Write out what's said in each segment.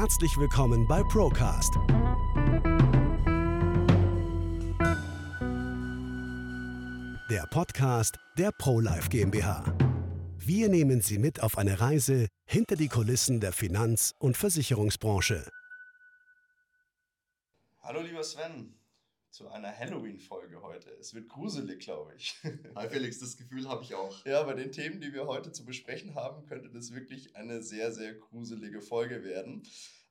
Herzlich willkommen bei Procast. Der Podcast der ProLife GmbH. Wir nehmen Sie mit auf eine Reise hinter die Kulissen der Finanz- und Versicherungsbranche. Hallo lieber Sven, zu einer Halloween-Folge heute. Es wird gruselig, glaube ich. Hi Felix, das Gefühl habe ich auch. Ja, bei den Themen, die wir heute zu besprechen haben, könnte das wirklich eine sehr, sehr gruselige Folge werden.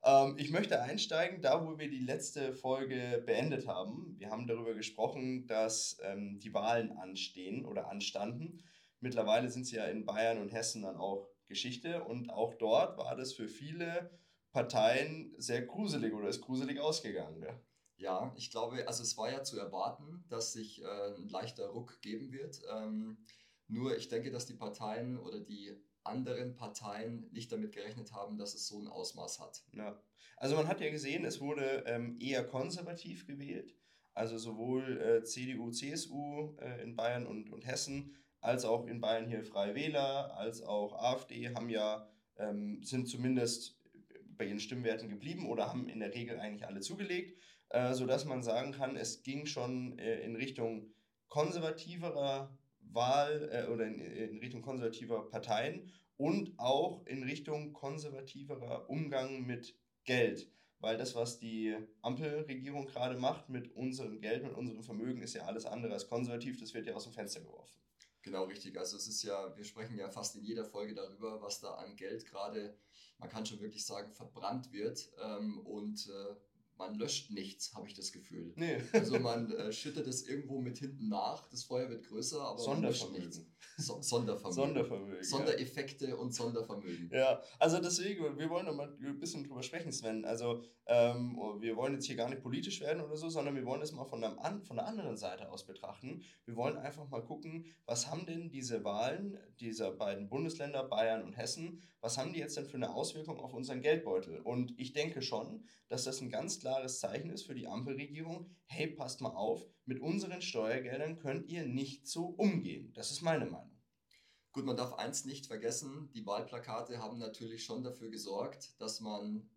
Ähm, ich möchte einsteigen, da wo wir die letzte Folge beendet haben. Wir haben darüber gesprochen, dass ähm, die Wahlen anstehen oder anstanden. Mittlerweile sind sie ja in Bayern und Hessen dann auch Geschichte und auch dort war das für viele Parteien sehr gruselig oder ist gruselig ausgegangen. Ja? Ja, ich glaube, also es war ja zu erwarten, dass sich äh, ein leichter Ruck geben wird. Ähm, nur ich denke, dass die Parteien oder die anderen Parteien nicht damit gerechnet haben, dass es so ein Ausmaß hat. Ja, also man hat ja gesehen, es wurde ähm, eher konservativ gewählt. Also sowohl äh, CDU, CSU äh, in Bayern und, und Hessen, als auch in Bayern hier Freie Wähler, als auch AfD haben ja, ähm, sind zumindest bei ihren Stimmwerten geblieben oder haben in der Regel eigentlich alle zugelegt äh, sodass man sagen kann, es ging schon äh, in Richtung konservativerer Wahl äh, oder in, in, Richtung konservativer Parteien und auch in Richtung konservativerer Umgang mit Geld. Weil das, was die Ampelregierung gerade macht mit unserem Geld, mit unserem Vermögen, ist ja alles andere als konservativ. Das wird ja aus dem Fenster geworfen. Genau, richtig. Also es ist ja, wir sprechen ja fast in jeder Folge darüber, was da an Geld gerade, man kann schon wirklich sagen, verbrannt wird. Ähm, und äh, man löscht nichts, habe ich das Gefühl. Nee. also man äh, schüttet es irgendwo mit hinten nach, das Feuer wird größer, aber Sondervermögen. So, Sondervermögen. Sondervermögen. Sondereffekte ja. und Sondervermögen. Ja, also deswegen, wir wollen noch mal ein bisschen drüber sprechen, Sven. Also ähm, wir wollen jetzt hier gar nicht politisch werden oder so, sondern wir wollen es mal von, einem, von der anderen Seite aus betrachten. Wir wollen einfach mal gucken, was haben denn diese Wahlen dieser beiden Bundesländer, Bayern und Hessen, was haben die jetzt denn für eine Auswirkung auf unseren Geldbeutel? Und ich denke schon, dass das ein ganz klares Zeichen ist für die Ampelregierung, hey, passt mal auf, mit unseren Steuergeldern könnt ihr nicht so umgehen. Das ist meine Meinung. Gut, man darf eins nicht vergessen, die Wahlplakate haben natürlich schon dafür gesorgt, dass man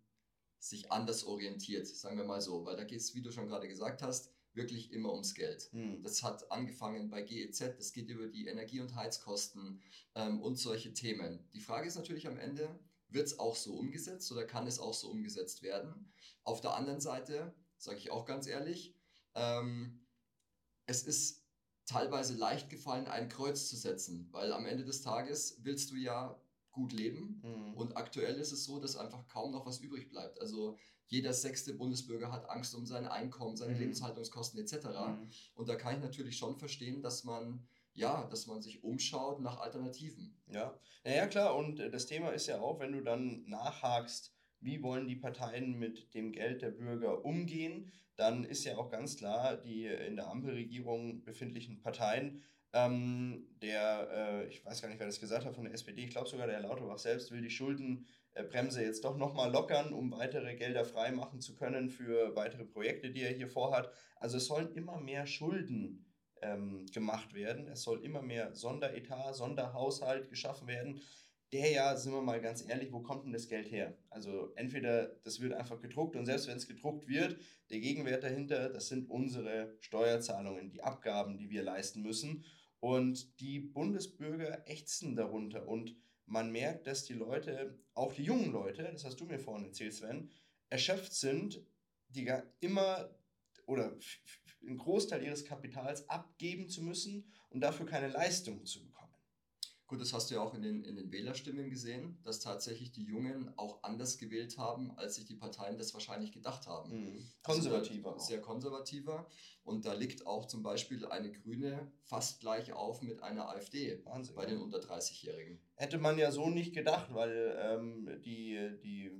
sich anders orientiert, sagen wir mal so, weil da geht es, wie du schon gerade gesagt hast, wirklich immer ums Geld. Hm. Das hat angefangen bei GEZ, das geht über die Energie- und Heizkosten ähm, und solche Themen. Die Frage ist natürlich am Ende, wird es auch so umgesetzt oder kann es auch so umgesetzt werden? Auf der anderen Seite, sage ich auch ganz ehrlich, ähm, es ist teilweise leicht gefallen, ein Kreuz zu setzen, weil am Ende des Tages willst du ja gut leben mhm. und aktuell ist es so, dass einfach kaum noch was übrig bleibt. Also jeder sechste Bundesbürger hat Angst um sein Einkommen, seine mhm. Lebenshaltungskosten etc. Mhm. Und da kann ich natürlich schon verstehen, dass man ja, dass man sich umschaut nach Alternativen. Ja, naja, klar. Und äh, das Thema ist ja auch, wenn du dann nachhakst, wie wollen die Parteien mit dem Geld der Bürger umgehen, dann ist ja auch ganz klar, die in der Ampelregierung befindlichen Parteien, ähm, der, äh, ich weiß gar nicht, wer das gesagt hat von der SPD, ich glaube sogar der Herr Lauterbach selbst will die Schuldenbremse jetzt doch nochmal lockern, um weitere Gelder freimachen zu können für weitere Projekte, die er hier vorhat. Also es sollen immer mehr Schulden ähm, gemacht werden. Es soll immer mehr Sonderetat, Sonderhaushalt geschaffen werden. Der ja, sind wir mal ganz ehrlich, wo kommt denn das Geld her? Also entweder das wird einfach gedruckt und selbst wenn es gedruckt wird, der Gegenwert dahinter, das sind unsere Steuerzahlungen, die Abgaben, die wir leisten müssen. Und die Bundesbürger ächzen darunter und man merkt, dass die Leute, auch die jungen Leute, das hast du mir vorhin erzählt, Sven, erschöpft sind, die immer oder einen Großteil ihres Kapitals abgeben zu müssen und dafür keine Leistung zu bekommen. Gut, das hast du ja auch in den, in den Wählerstimmen gesehen, dass tatsächlich die Jungen auch anders gewählt haben, als sich die Parteien das wahrscheinlich gedacht haben. Mhm. Konservativer. Also sehr konservativer. Und da liegt auch zum Beispiel eine Grüne fast gleich auf mit einer AfD Wahnsinn, bei den unter 30-Jährigen. Hätte man ja so nicht gedacht, weil ähm, die, die,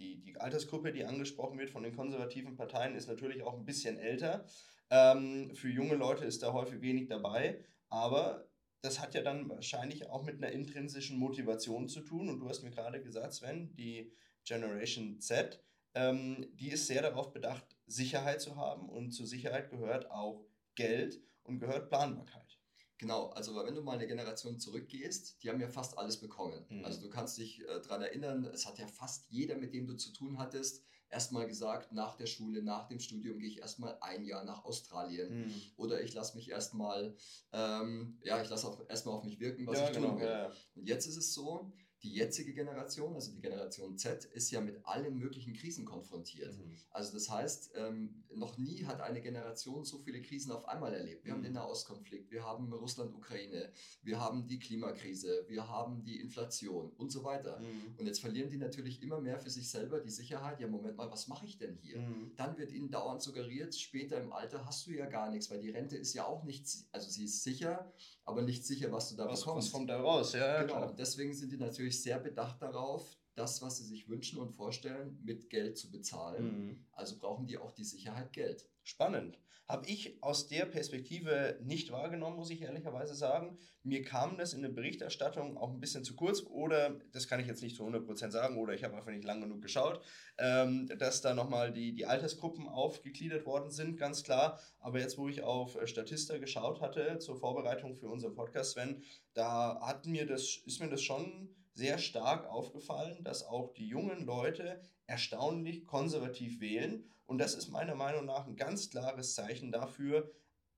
die, die Altersgruppe, die angesprochen wird von den konservativen Parteien, ist natürlich auch ein bisschen älter. Ähm, für junge Leute ist da häufig wenig dabei. Aber das hat ja dann wahrscheinlich auch mit einer intrinsischen Motivation zu tun. Und du hast mir gerade gesagt, Sven, die Generation Z, ähm, die ist sehr darauf bedacht, Sicherheit zu haben. Und zur Sicherheit gehört auch Geld und gehört Planbarkeit. Genau, also wenn du mal eine Generation zurückgehst, die haben ja fast alles bekommen. Mhm. Also du kannst dich äh, daran erinnern, es hat ja fast jeder, mit dem du zu tun hattest, erstmal gesagt, nach der Schule, nach dem Studium gehe ich erstmal ein Jahr nach Australien. Mhm. Oder ich lasse mich erstmal, ähm, ja, ich lasse erstmal auf mich wirken, was ja, ich tun genau, will. Ja, ja. Und jetzt ist es so, die jetzige Generation, also die Generation Z, ist ja mit allen möglichen Krisen konfrontiert. Mhm. Also das heißt, ähm, noch nie hat eine Generation so viele Krisen auf einmal erlebt. Wir mhm. haben den Nahostkonflikt, wir haben Russland-Ukraine, wir haben die Klimakrise, wir haben die Inflation und so weiter. Mhm. Und jetzt verlieren die natürlich immer mehr für sich selber die Sicherheit, ja Moment mal, was mache ich denn hier? Mhm. Dann wird ihnen dauernd suggeriert, später im Alter hast du ja gar nichts, weil die Rente ist ja auch nicht, also sie ist sicher, aber nicht sicher, was du da was, bekommst. Was kommt da raus? Ja, genau. Klar. Deswegen sind die natürlich sehr bedacht darauf, das, was sie sich wünschen und vorstellen, mit Geld zu bezahlen. Mhm. Also brauchen die auch die Sicherheit Geld. Spannend. Habe ich aus der Perspektive nicht wahrgenommen, muss ich ehrlicherweise sagen. Mir kam das in der Berichterstattung auch ein bisschen zu kurz oder, das kann ich jetzt nicht zu 100% sagen, oder ich habe einfach nicht lang genug geschaut, ähm, dass da nochmal die, die Altersgruppen aufgegliedert worden sind, ganz klar. Aber jetzt, wo ich auf Statista geschaut hatte zur Vorbereitung für unseren Podcast, Sven, da hat mir das, ist mir das schon sehr stark aufgefallen, dass auch die jungen Leute erstaunlich konservativ wählen. Und das ist meiner Meinung nach ein ganz klares Zeichen dafür,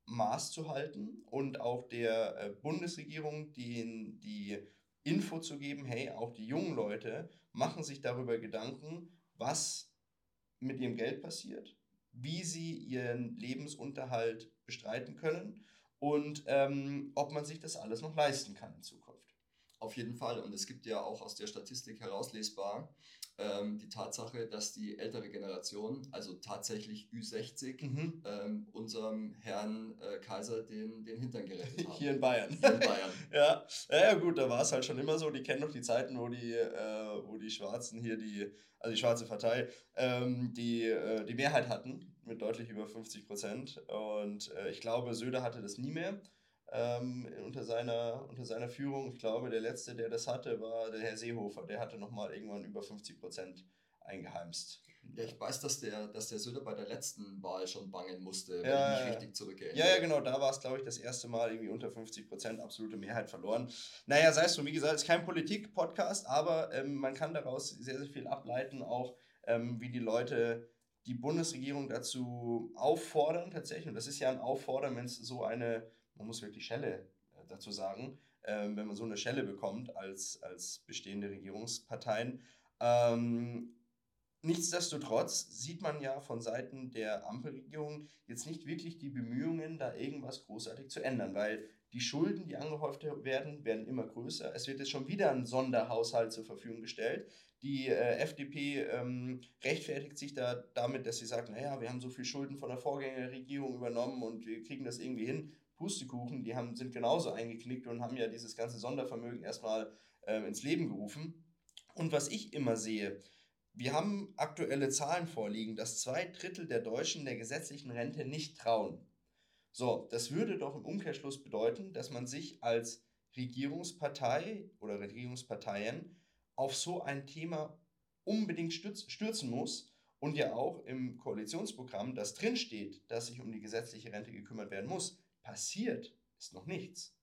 Maß zu halten und auch der äh, Bundesregierung die, die Info zu geben, hey, auch die jungen Leute machen sich darüber Gedanken, was mit ihrem Geld passiert, wie sie ihren Lebensunterhalt bestreiten können und ähm, ob man sich das alles noch leisten kann in Zukunft. Auf jeden Fall. Und es gibt ja auch aus der Statistik herauslesbar ähm, die Tatsache, dass die ältere Generation, also tatsächlich Ü60, mhm. ähm, unserem Herrn äh, Kaiser den, den Hintern gerettet haben. Hier in Bayern. Hier in Bayern. ja. ja, gut, da war es halt schon immer so. Die kennen noch die Zeiten, wo die, äh, wo die Schwarzen hier, die, also die schwarze Partei, ähm, die, äh, die Mehrheit hatten mit deutlich über 50 Prozent. Und äh, ich glaube, Söder hatte das nie mehr ähm, unter, seiner, unter seiner Führung. Ich glaube, der letzte, der das hatte, war der Herr Seehofer. Der hatte nochmal irgendwann über 50 Prozent eingeheimst. Ja, ich weiß, dass der, dass der Söder bei der letzten Wahl schon bangen musste, wenn ja, ich mich richtig zurückerinnere. Ja, ja, genau, da war es, glaube ich, das erste Mal irgendwie unter 50 Prozent absolute Mehrheit verloren. Naja, sei es so, wie gesagt, es ist kein Politik-Podcast, aber ähm, man kann daraus sehr, sehr viel ableiten, auch ähm, wie die Leute die Bundesregierung dazu auffordern, tatsächlich. Und das ist ja ein Auffordern, wenn es so eine man muss wirklich Schelle äh, dazu sagen, ähm, wenn man so eine Schelle bekommt als, als bestehende Regierungsparteien. Ähm, nichtsdestotrotz sieht man ja von Seiten der Ampelregierung jetzt nicht wirklich die Bemühungen, da irgendwas großartig zu ändern, weil die Schulden, die angehäuft werden, werden immer größer. Es wird jetzt schon wieder ein Sonderhaushalt zur Verfügung gestellt. Die äh, FDP ähm, rechtfertigt sich da damit, dass sie sagt, naja, wir haben so viel Schulden von der Vorgängerregierung übernommen und wir kriegen das irgendwie hin. Pustekuchen, die haben, sind genauso eingeknickt und haben ja dieses ganze Sondervermögen erstmal äh, ins Leben gerufen. Und was ich immer sehe, wir haben aktuelle Zahlen vorliegen, dass zwei Drittel der Deutschen der gesetzlichen Rente nicht trauen. So, das würde doch im Umkehrschluss bedeuten, dass man sich als Regierungspartei oder Regierungsparteien auf so ein Thema unbedingt stürzen muss und ja auch im Koalitionsprogramm, das drinsteht, dass sich um die gesetzliche Rente gekümmert werden muss, passiert ist noch nichts.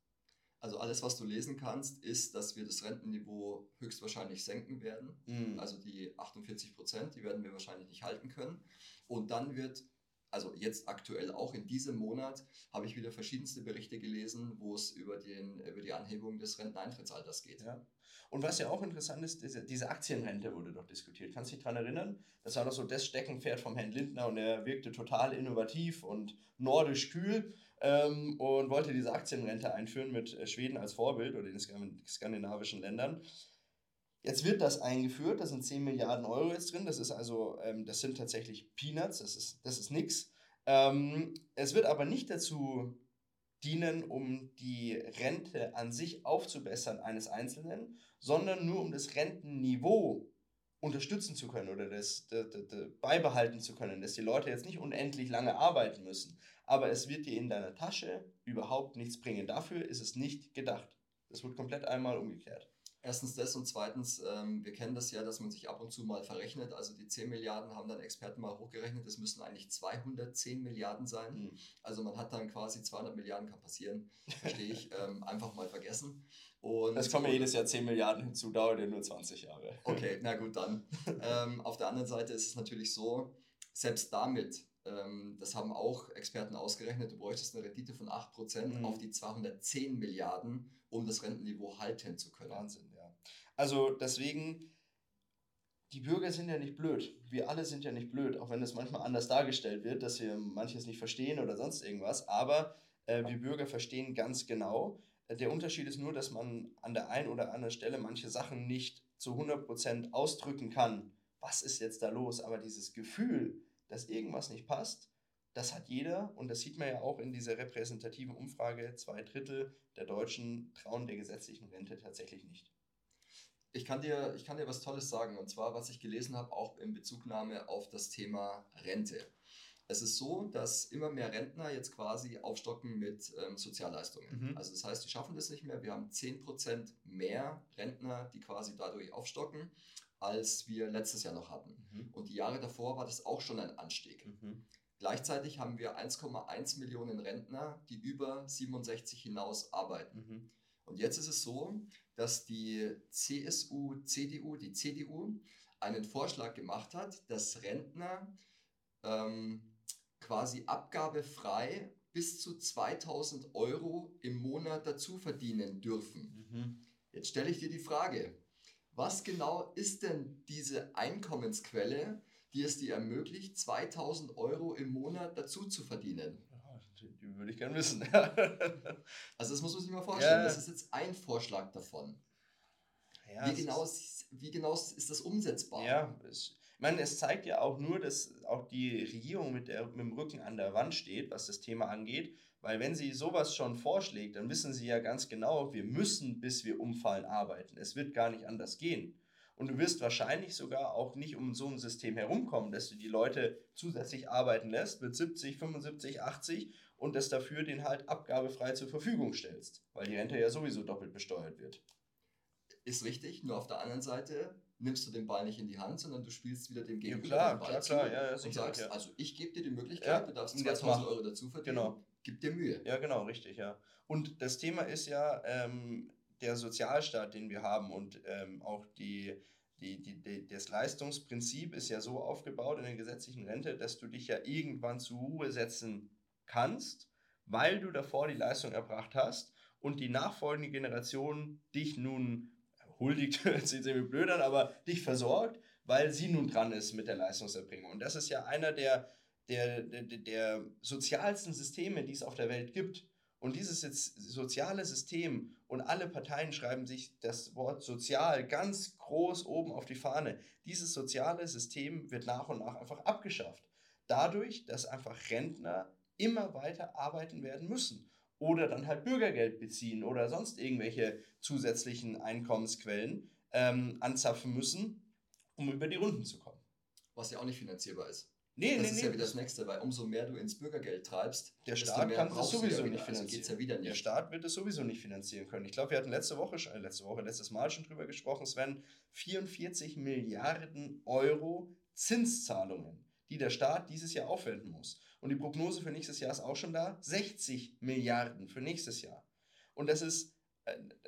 Also alles, was du lesen kannst, ist, dass wir das Rentenniveau höchstwahrscheinlich senken werden. Mhm. Also die 48 Prozent, die werden wir wahrscheinlich nicht halten können. Und dann wird, also jetzt aktuell auch in diesem Monat, habe ich wieder verschiedenste Berichte gelesen, wo es über, den, über die Anhebung des Renteneintrittsalters geht. Ja. Und was ja auch interessant ist, diese, Aktienrente wurde doch diskutiert. Kannst du dich daran erinnern? Das war doch so das Steckenpferd vom Herrn Lindner und er wirkte total innovativ und nordisch kühl ähm, und wollte diese Aktienrente einführen mit äh, Schweden als Vorbild oder den skandinavischen Ländern. Jetzt wird das eingeführt, da sind 10 Milliarden Euro jetzt drin, das ist also, ähm, das sind tatsächlich Peanuts, das ist, das ist nichts. Ähm, es wird aber nicht dazu dienen, um die Rente an sich aufzubessern eines Einzelnen, sondern nur um das Rentenniveau unterstützen zu können oder das, das, das, das, beibehalten zu können, dass die Leute jetzt nicht unendlich lange arbeiten müssen. Aber es wird dir in deiner Tasche überhaupt nichts bringen. Dafür ist es nicht gedacht. Das wird komplett einmal umgekehrt. Erstens das und zweitens, ähm, wir kennen das ja, dass man sich ab und zu mal verrechnet. Also die 10 Milliarden haben dann Experten mal hochgerechnet, es müssen eigentlich 210 Milliarden sein. Mhm. Also man hat dann quasi 200 Milliarden kann passieren, verstehe ich, ähm, einfach mal vergessen. Und es kommen ja jedes Jahr 10 Milliarden hinzu, dauert ja nur 20 Jahre. Okay, na gut, dann. ähm, auf der anderen Seite ist es natürlich so, selbst damit das haben auch Experten ausgerechnet, du bräuchtest eine Rendite von 8% mhm. auf die 210 Milliarden, um das Rentenniveau halten zu können. Wahnsinn, ja. Also deswegen, die Bürger sind ja nicht blöd. Wir alle sind ja nicht blöd, auch wenn es manchmal anders dargestellt wird, dass wir manches nicht verstehen oder sonst irgendwas. Aber äh, wir Bürger verstehen ganz genau. Der Unterschied ist nur, dass man an der einen oder anderen Stelle manche Sachen nicht zu 100% ausdrücken kann. Was ist jetzt da los? Aber dieses Gefühl, dass irgendwas nicht passt, das hat jeder und das sieht man ja auch in dieser repräsentativen Umfrage. Zwei Drittel der Deutschen trauen der gesetzlichen Rente tatsächlich nicht. Ich kann, dir, ich kann dir was Tolles sagen und zwar, was ich gelesen habe, auch in Bezugnahme auf das Thema Rente. Es ist so, dass immer mehr Rentner jetzt quasi aufstocken mit ähm, Sozialleistungen. Mhm. Also das heißt, die schaffen das nicht mehr. Wir haben 10% mehr Rentner, die quasi dadurch aufstocken als wir letztes Jahr noch hatten. Mhm. Und die Jahre davor war das auch schon ein Anstieg. Mhm. Gleichzeitig haben wir 1,1 Millionen Rentner, die über 67 hinaus arbeiten. Mhm. Und jetzt ist es so, dass die CSU, CDU, die CDU einen Vorschlag gemacht hat, dass Rentner ähm, quasi abgabefrei bis zu 2000 Euro im Monat dazu verdienen dürfen. Mhm. Jetzt stelle ich dir die Frage, was genau ist denn diese Einkommensquelle, die es dir ermöglicht, 2000 Euro im Monat dazu zu verdienen? die würde ich gerne wissen. also das muss man sich mal vorstellen. Ja. Das ist jetzt ein Vorschlag davon. Ja, wie, genau ist, wie genau ist das umsetzbar? Ja, ich meine, es zeigt ja auch nur, dass auch die Regierung mit, der, mit dem Rücken an der Wand steht, was das Thema angeht. Weil wenn sie sowas schon vorschlägt, dann wissen sie ja ganz genau, wir müssen, bis wir umfallen, arbeiten. Es wird gar nicht anders gehen. Und du wirst wahrscheinlich sogar auch nicht um so ein System herumkommen, dass du die Leute zusätzlich arbeiten lässt mit 70, 75, 80 und das dafür den halt abgabefrei zur Verfügung stellst, weil die Rente ja sowieso doppelt besteuert wird. Ist richtig, nur auf der anderen Seite nimmst du den Ball nicht in die Hand, sondern du spielst wieder dem Gegenüber ja, klar, den Ball klar, zu klar, ja, ja, und sagst, ja. also ich gebe dir die Möglichkeit, du darfst 2000 Euro dazu verdienen. Genau Gib dir Mühe. Ja, genau, richtig, ja. Und das Thema ist ja ähm, der Sozialstaat, den wir haben und ähm, auch die, die, die, die, das Leistungsprinzip ist ja so aufgebaut in der gesetzlichen Rente, dass du dich ja irgendwann zur Ruhe setzen kannst, weil du davor die Leistung erbracht hast und die nachfolgende Generation dich nun huldigt, sieht sich blöd an, aber dich versorgt, weil sie nun dran ist mit der Leistungserbringung. Und das ist ja einer der der, der, der sozialsten Systeme, die es auf der Welt gibt. Und dieses jetzt soziale System und alle Parteien schreiben sich das Wort sozial ganz groß oben auf die Fahne. Dieses soziale System wird nach und nach einfach abgeschafft. Dadurch, dass einfach Rentner immer weiter arbeiten werden müssen oder dann halt Bürgergeld beziehen oder sonst irgendwelche zusätzlichen Einkommensquellen ähm, anzapfen müssen, um über die Runden zu kommen. Was ja auch nicht finanzierbar ist. Nee, das nee, ist nee. ja wieder das Nächste, weil umso mehr du ins Bürgergeld treibst, der Staat kann das sowieso nicht finanzieren. Also geht's ja wieder nicht. Der Staat wird es sowieso nicht finanzieren können. Ich glaube, wir hatten letzte Woche, äh, letzte Woche, letztes Mal schon drüber gesprochen, Sven, 44 Milliarden Euro Zinszahlungen, die der Staat dieses Jahr aufwenden muss. Und die Prognose für nächstes Jahr ist auch schon da, 60 Milliarden für nächstes Jahr. Und das ist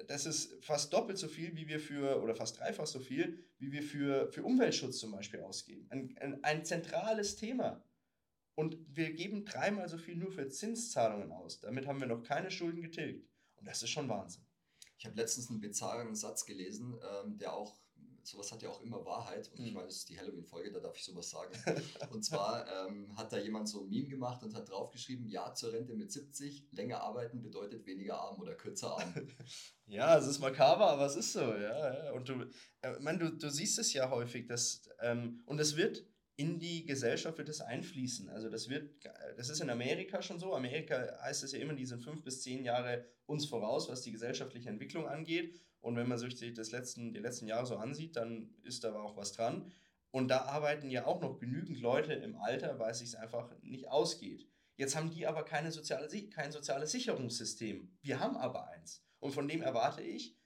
das ist fast doppelt so viel, wie wir für, oder fast dreifach so viel, wie wir für, für Umweltschutz zum Beispiel ausgeben. Ein, ein, ein zentrales Thema. Und wir geben dreimal so viel nur für Zinszahlungen aus. Damit haben wir noch keine Schulden getilgt. Und das ist schon Wahnsinn. Ich habe letztens einen bizarren Satz gelesen, ähm, der auch sowas hat ja auch immer Wahrheit. Und mhm. ich meine, das ist die Halloween-Folge, da darf ich sowas sagen. und zwar ähm, hat da jemand so ein Meme gemacht und hat draufgeschrieben, ja zur Rente mit 70, länger arbeiten bedeutet weniger arm oder kürzer arm. ja, es ist makaber, aber es ist so, ja. ja. Und du, äh, man, du, du siehst es ja häufig, dass, ähm, und es wird in die Gesellschaft wird es einfließen. Also das wird, das ist in Amerika schon so. Amerika heißt es ja immer, die sind fünf bis zehn Jahre uns voraus, was die gesellschaftliche Entwicklung angeht. Und wenn man sich das letzten, die letzten Jahre so ansieht, dann ist da auch was dran. Und da arbeiten ja auch noch genügend Leute im Alter, weil es sich einfach nicht ausgeht. Jetzt haben die aber keine soziale, kein soziales Sicherungssystem. Wir haben aber eins. Und von dem erwarte ich,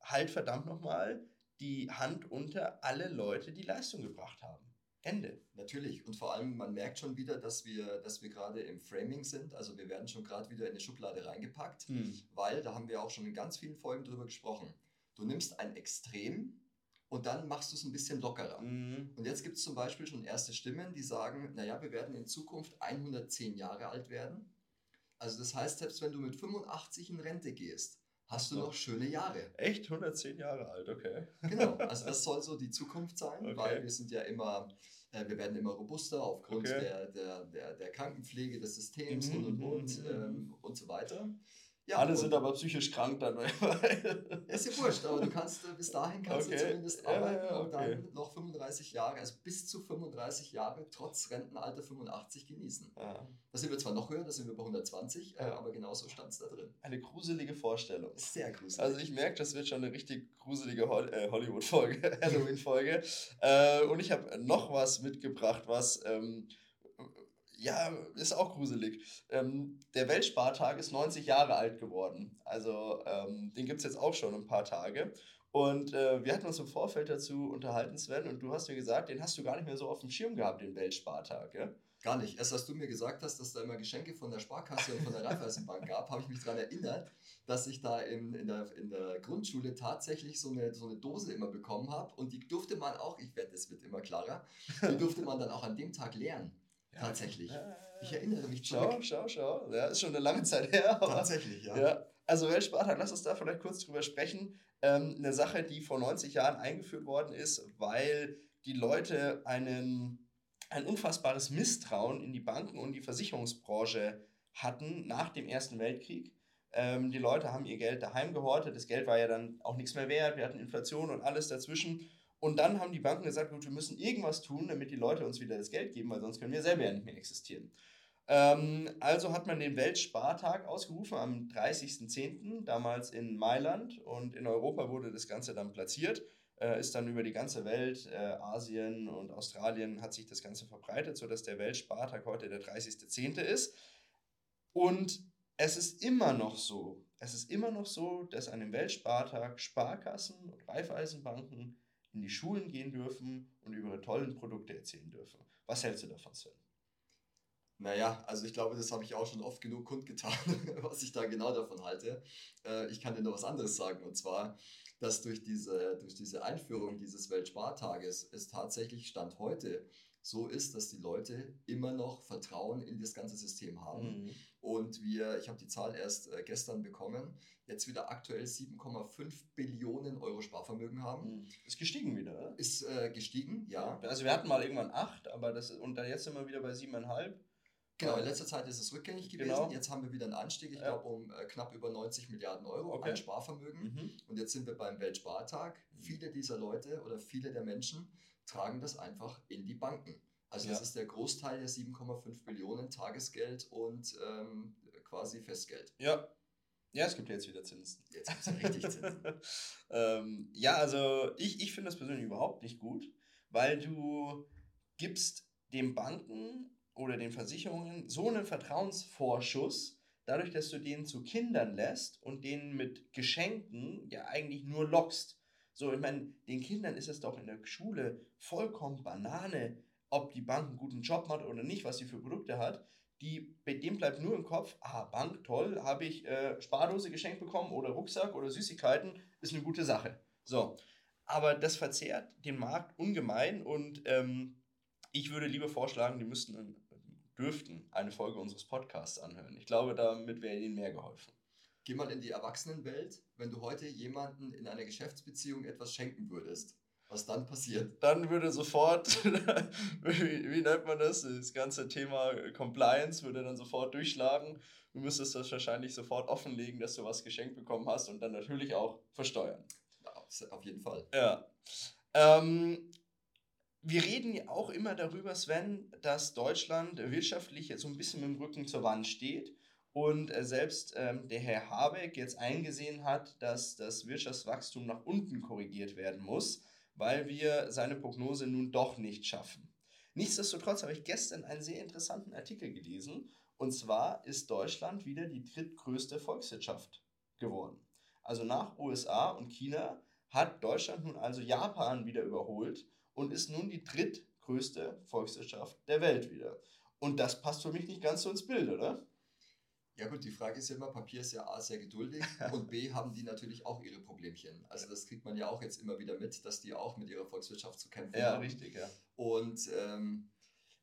halt verdammt nochmal die Hand unter alle Leute, die Leistung gebracht haben. Ende. Natürlich. Und vor allem, man merkt schon wieder, dass wir, dass wir gerade im Framing sind. Also wir werden schon gerade wieder in eine Schublade reingepackt, hm. weil da haben wir auch schon in ganz vielen Folgen drüber gesprochen. Du nimmst ein Extrem und dann machst du es ein bisschen lockerer. Mhm. Und jetzt gibt es zum Beispiel schon erste Stimmen, die sagen, naja, wir werden in Zukunft 110 Jahre alt werden. Also das heißt, selbst wenn du mit 85 in Rente gehst, hast du noch schöne Jahre. Echt? 110 Jahre alt, okay. Genau, also das soll so die Zukunft sein, okay. weil wir sind ja immer, äh, wir werden immer robuster aufgrund okay. der, der, der, der, Krankenpflege des Systems mhm, und und und mhm, mhm. ähm, und so weiter. Ja, Alle sind aber psychisch krank dann. ist ja wurscht, aber du kannst äh, bis dahin kannst okay. du zumindest arbeiten ja, ja, und dann noch 35 Jahre, also bis zu 35 Jahre trotz Rentenalter 85 genießen. Ja. Da sind wir zwar noch höher, da sind wir bei 120, äh, aber genauso stand es da drin. Eine gruselige Vorstellung. Sehr gruselig. Also ich merke, das wird schon eine richtig gruselige äh, Hollywood-Folge, Halloween-Folge. und ich habe noch was mitgebracht, was ähm, ja, ist auch gruselig. Ähm, der Weltspartag ist 90 Jahre alt geworden. Also ähm, den gibt es jetzt auch schon ein paar Tage. Und äh, wir hatten uns im Vorfeld dazu unterhalten, Sven, und du hast mir gesagt, den hast du gar nicht mehr so auf dem Schirm gehabt, den Weltspartag, ja? Gar nicht. Erst als du mir gesagt hast, dass da immer Geschenke von der Sparkasse und von der Raiffeisenbank gab, habe ich mich daran erinnert, dass ich da in, in, der, in der Grundschule tatsächlich so eine, so eine Dose immer bekommen habe. Und die durfte man auch, ich wette, es wird immer klarer, die durfte man dann auch an dem Tag leeren. Ja, Tatsächlich. ich erinnere mich zurück. Schau, schau, schau. Ja, ist schon eine lange Zeit her. Tatsächlich, ja. ja. Also Weltspartag, lass uns da vielleicht kurz drüber sprechen. Ähm, eine Sache, die vor 90 Jahren eingeführt worden ist, weil die Leute einen, ein unfassbares Misstrauen in die Banken und die Versicherungsbranche hatten nach dem Ersten Weltkrieg. Ähm, die Leute haben ihr Geld daheim gehortet. Das Geld war ja dann auch nichts mehr wert. Wir hatten Inflation und alles dazwischen. Und dann haben die Banken gesagt, gut, wir müssen irgendwas tun, damit die Leute uns wieder das Geld geben, weil sonst können wir selber ja nicht mehr existieren. Ähm, also hat man den Weltspartag ausgerufen am 30.10., damals in Mailand. Und in Europa wurde das Ganze dann platziert. Äh, ist dann über die ganze Welt, äh, Asien und Australien hat sich das Ganze verbreitet, sodass der Weltspartag heute der 30.10. ist. Und es ist immer noch so, es ist immer noch so, dass an dem Weltspartag Sparkassen und Raiffeisenbanken in die Schulen gehen dürfen und über ihre tollen Produkte erzählen dürfen. Was hältst du davon, Sven? Naja, also ich glaube, das habe ich auch schon oft genug kundgetan, was ich da genau davon halte. Äh, ich kann dir noch was anderes sagen, und zwar, dass durch diese, durch diese Einführung dieses Weltspartages es tatsächlich Stand heute so ist, dass die Leute immer noch Vertrauen in das ganze System haben. Mhm. Und wir, ich habe die Zahl erst äh, gestern bekommen, jetzt wieder aktuell 7,5 Billionen Euro Sparvermögen haben. Mhm. Ist gestiegen wieder, oder? Ist äh, gestiegen, ja. Also wir hatten mal irgendwann 8, aber das und dann jetzt sind wir wieder bei 7,5. Genau, in letzter Zeit ist es rückgängig gewesen. Genau. Jetzt haben wir wieder einen Anstieg, ich ja. glaube, um äh, knapp über 90 Milliarden Euro okay. an Sparvermögen. Mhm. Und jetzt sind wir beim Weltspartag. Mhm. Viele dieser Leute oder viele der Menschen tragen das einfach in die Banken. Also ja. das ist der Großteil der 7,5 Billionen Tagesgeld und ähm, quasi Festgeld. Ja. Ja, es gibt jetzt wieder Zinsen. Jetzt gibt es richtig Zinsen. ähm, ja, also ich, ich finde das persönlich überhaupt nicht gut, weil du gibst den Banken oder den Versicherungen so einen Vertrauensvorschuss, dadurch, dass du denen zu Kindern lässt und denen mit Geschenken ja eigentlich nur lockst. So, ich meine, den Kindern ist es doch in der Schule vollkommen Banane, ob die Bank einen guten Job macht oder nicht, was sie für Produkte hat. Die, bei dem bleibt nur im Kopf, ah, Bank, toll, habe ich äh, Spardose geschenkt bekommen oder Rucksack oder Süßigkeiten, ist eine gute Sache. So, aber das verzehrt den Markt ungemein und ähm, ich würde lieber vorschlagen, die müssten, dürften eine Folge unseres Podcasts anhören. Ich glaube, damit wäre ihnen mehr geholfen. Geh mal in die Erwachsenenwelt. Wenn du heute jemanden in einer Geschäftsbeziehung etwas schenken würdest, was dann passiert? Dann würde sofort, wie, wie, nennt man das? Das ganze Thema Compliance würde dann sofort durchschlagen. Du müsstest das wahrscheinlich sofort offenlegen, dass du was geschenkt bekommen hast und dann natürlich auch versteuern. Ja, auf jeden Fall. Ja. Ähm, wir reden ja auch immer darüber, Sven, dass Deutschland wirtschaftlich jetzt so ein bisschen mit dem Rücken zur Wand steht. Und äh, selbst ähm, der Herr Habeck jetzt eingesehen hat, dass das Wirtschaftswachstum nach unten korrigiert werden muss weil wir seine Prognose nun doch nicht schaffen. Nichtsdestotrotz habe ich gestern einen sehr interessanten Artikel gelesen. Und zwar ist Deutschland wieder die drittgrößte Volkswirtschaft geworden. Also nach USA und China hat Deutschland nun also Japan wieder überholt und ist nun die drittgrößte Volkswirtschaft der Welt wieder. Und das passt für mich nicht ganz so ins Bild, oder? Ja gut, die Frage ist ja immer, Papier ist ja A sehr geduldig und B haben die natürlich auch ihre Problemchen. Also das kriegt man ja auch jetzt immer wieder mit, dass die auch mit ihrer Volkswirtschaft zu kämpfen Ja, haben. richtig, ja. Und ähm,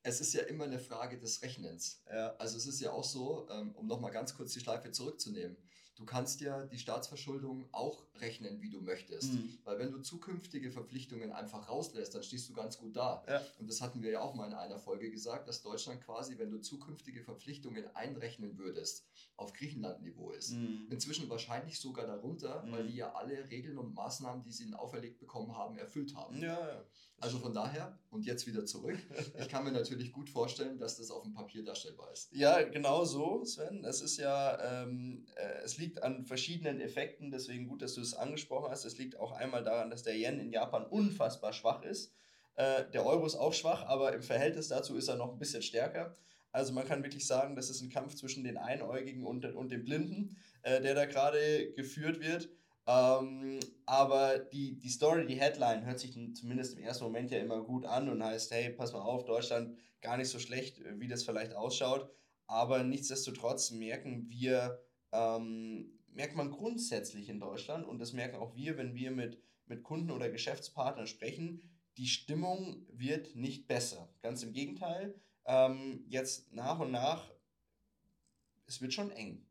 es ist ja immer eine Frage des Rechnens. Ja, Also es ist ja auch so, ähm, um nochmal ganz kurz die Schleife zurückzunehmen, du kannst ja die Staatsverschuldung auch rechnen, wie du möchtest. Mhm. Weil wenn du zukünftige Verpflichtungen einfach rauslässt, dann stehst du ganz gut da. Ja. Und das hatten wir ja auch mal in einer Folge gesagt, dass Deutschland quasi, wenn du zukünftige Verpflichtungen einrechnen würdest, auf Griechenland-Niveau ist. Mhm. Inzwischen wahrscheinlich sogar darunter, Mhm. weil die ja alle Regeln und Maßnahmen, die sie ihnen auferlegt bekommen haben, erfüllt haben. ja, ja. Also von daher, und jetzt wieder zurück, ich kann mir natürlich gut vorstellen, dass das auf dem Papier darstellbar ist. Ja, genau so, Sven. Es ist ja, ähm, äh, es liegt an verschiedenen Effekten, deswegen gut, dass du es angesprochen hast. Es liegt auch einmal daran, dass der Yen in Japan unfassbar schwach ist. Äh, der Euro ist auch schwach, aber im Verhältnis dazu ist er noch ein bisschen stärker. Also man kann wirklich sagen, das ist ein Kampf zwischen den Einäugigen und, und den Blinden, äh, der da gerade geführt wird. Ähm, aber die, die Story, die Headline hört sich zumindest im ersten Moment ja immer gut an und heißt, hey, pass mal auf, Deutschland gar nicht so schlecht, wie das vielleicht ausschaut. Aber nichtsdestotrotz merken wir, ähm, merkt man grundsätzlich in Deutschland und das merken auch wir, wenn wir mit, mit Kunden oder Geschäftspartnern sprechen, die Stimmung wird nicht besser. Ganz im Gegenteil, ähm, jetzt nach und nach, es wird schon eng.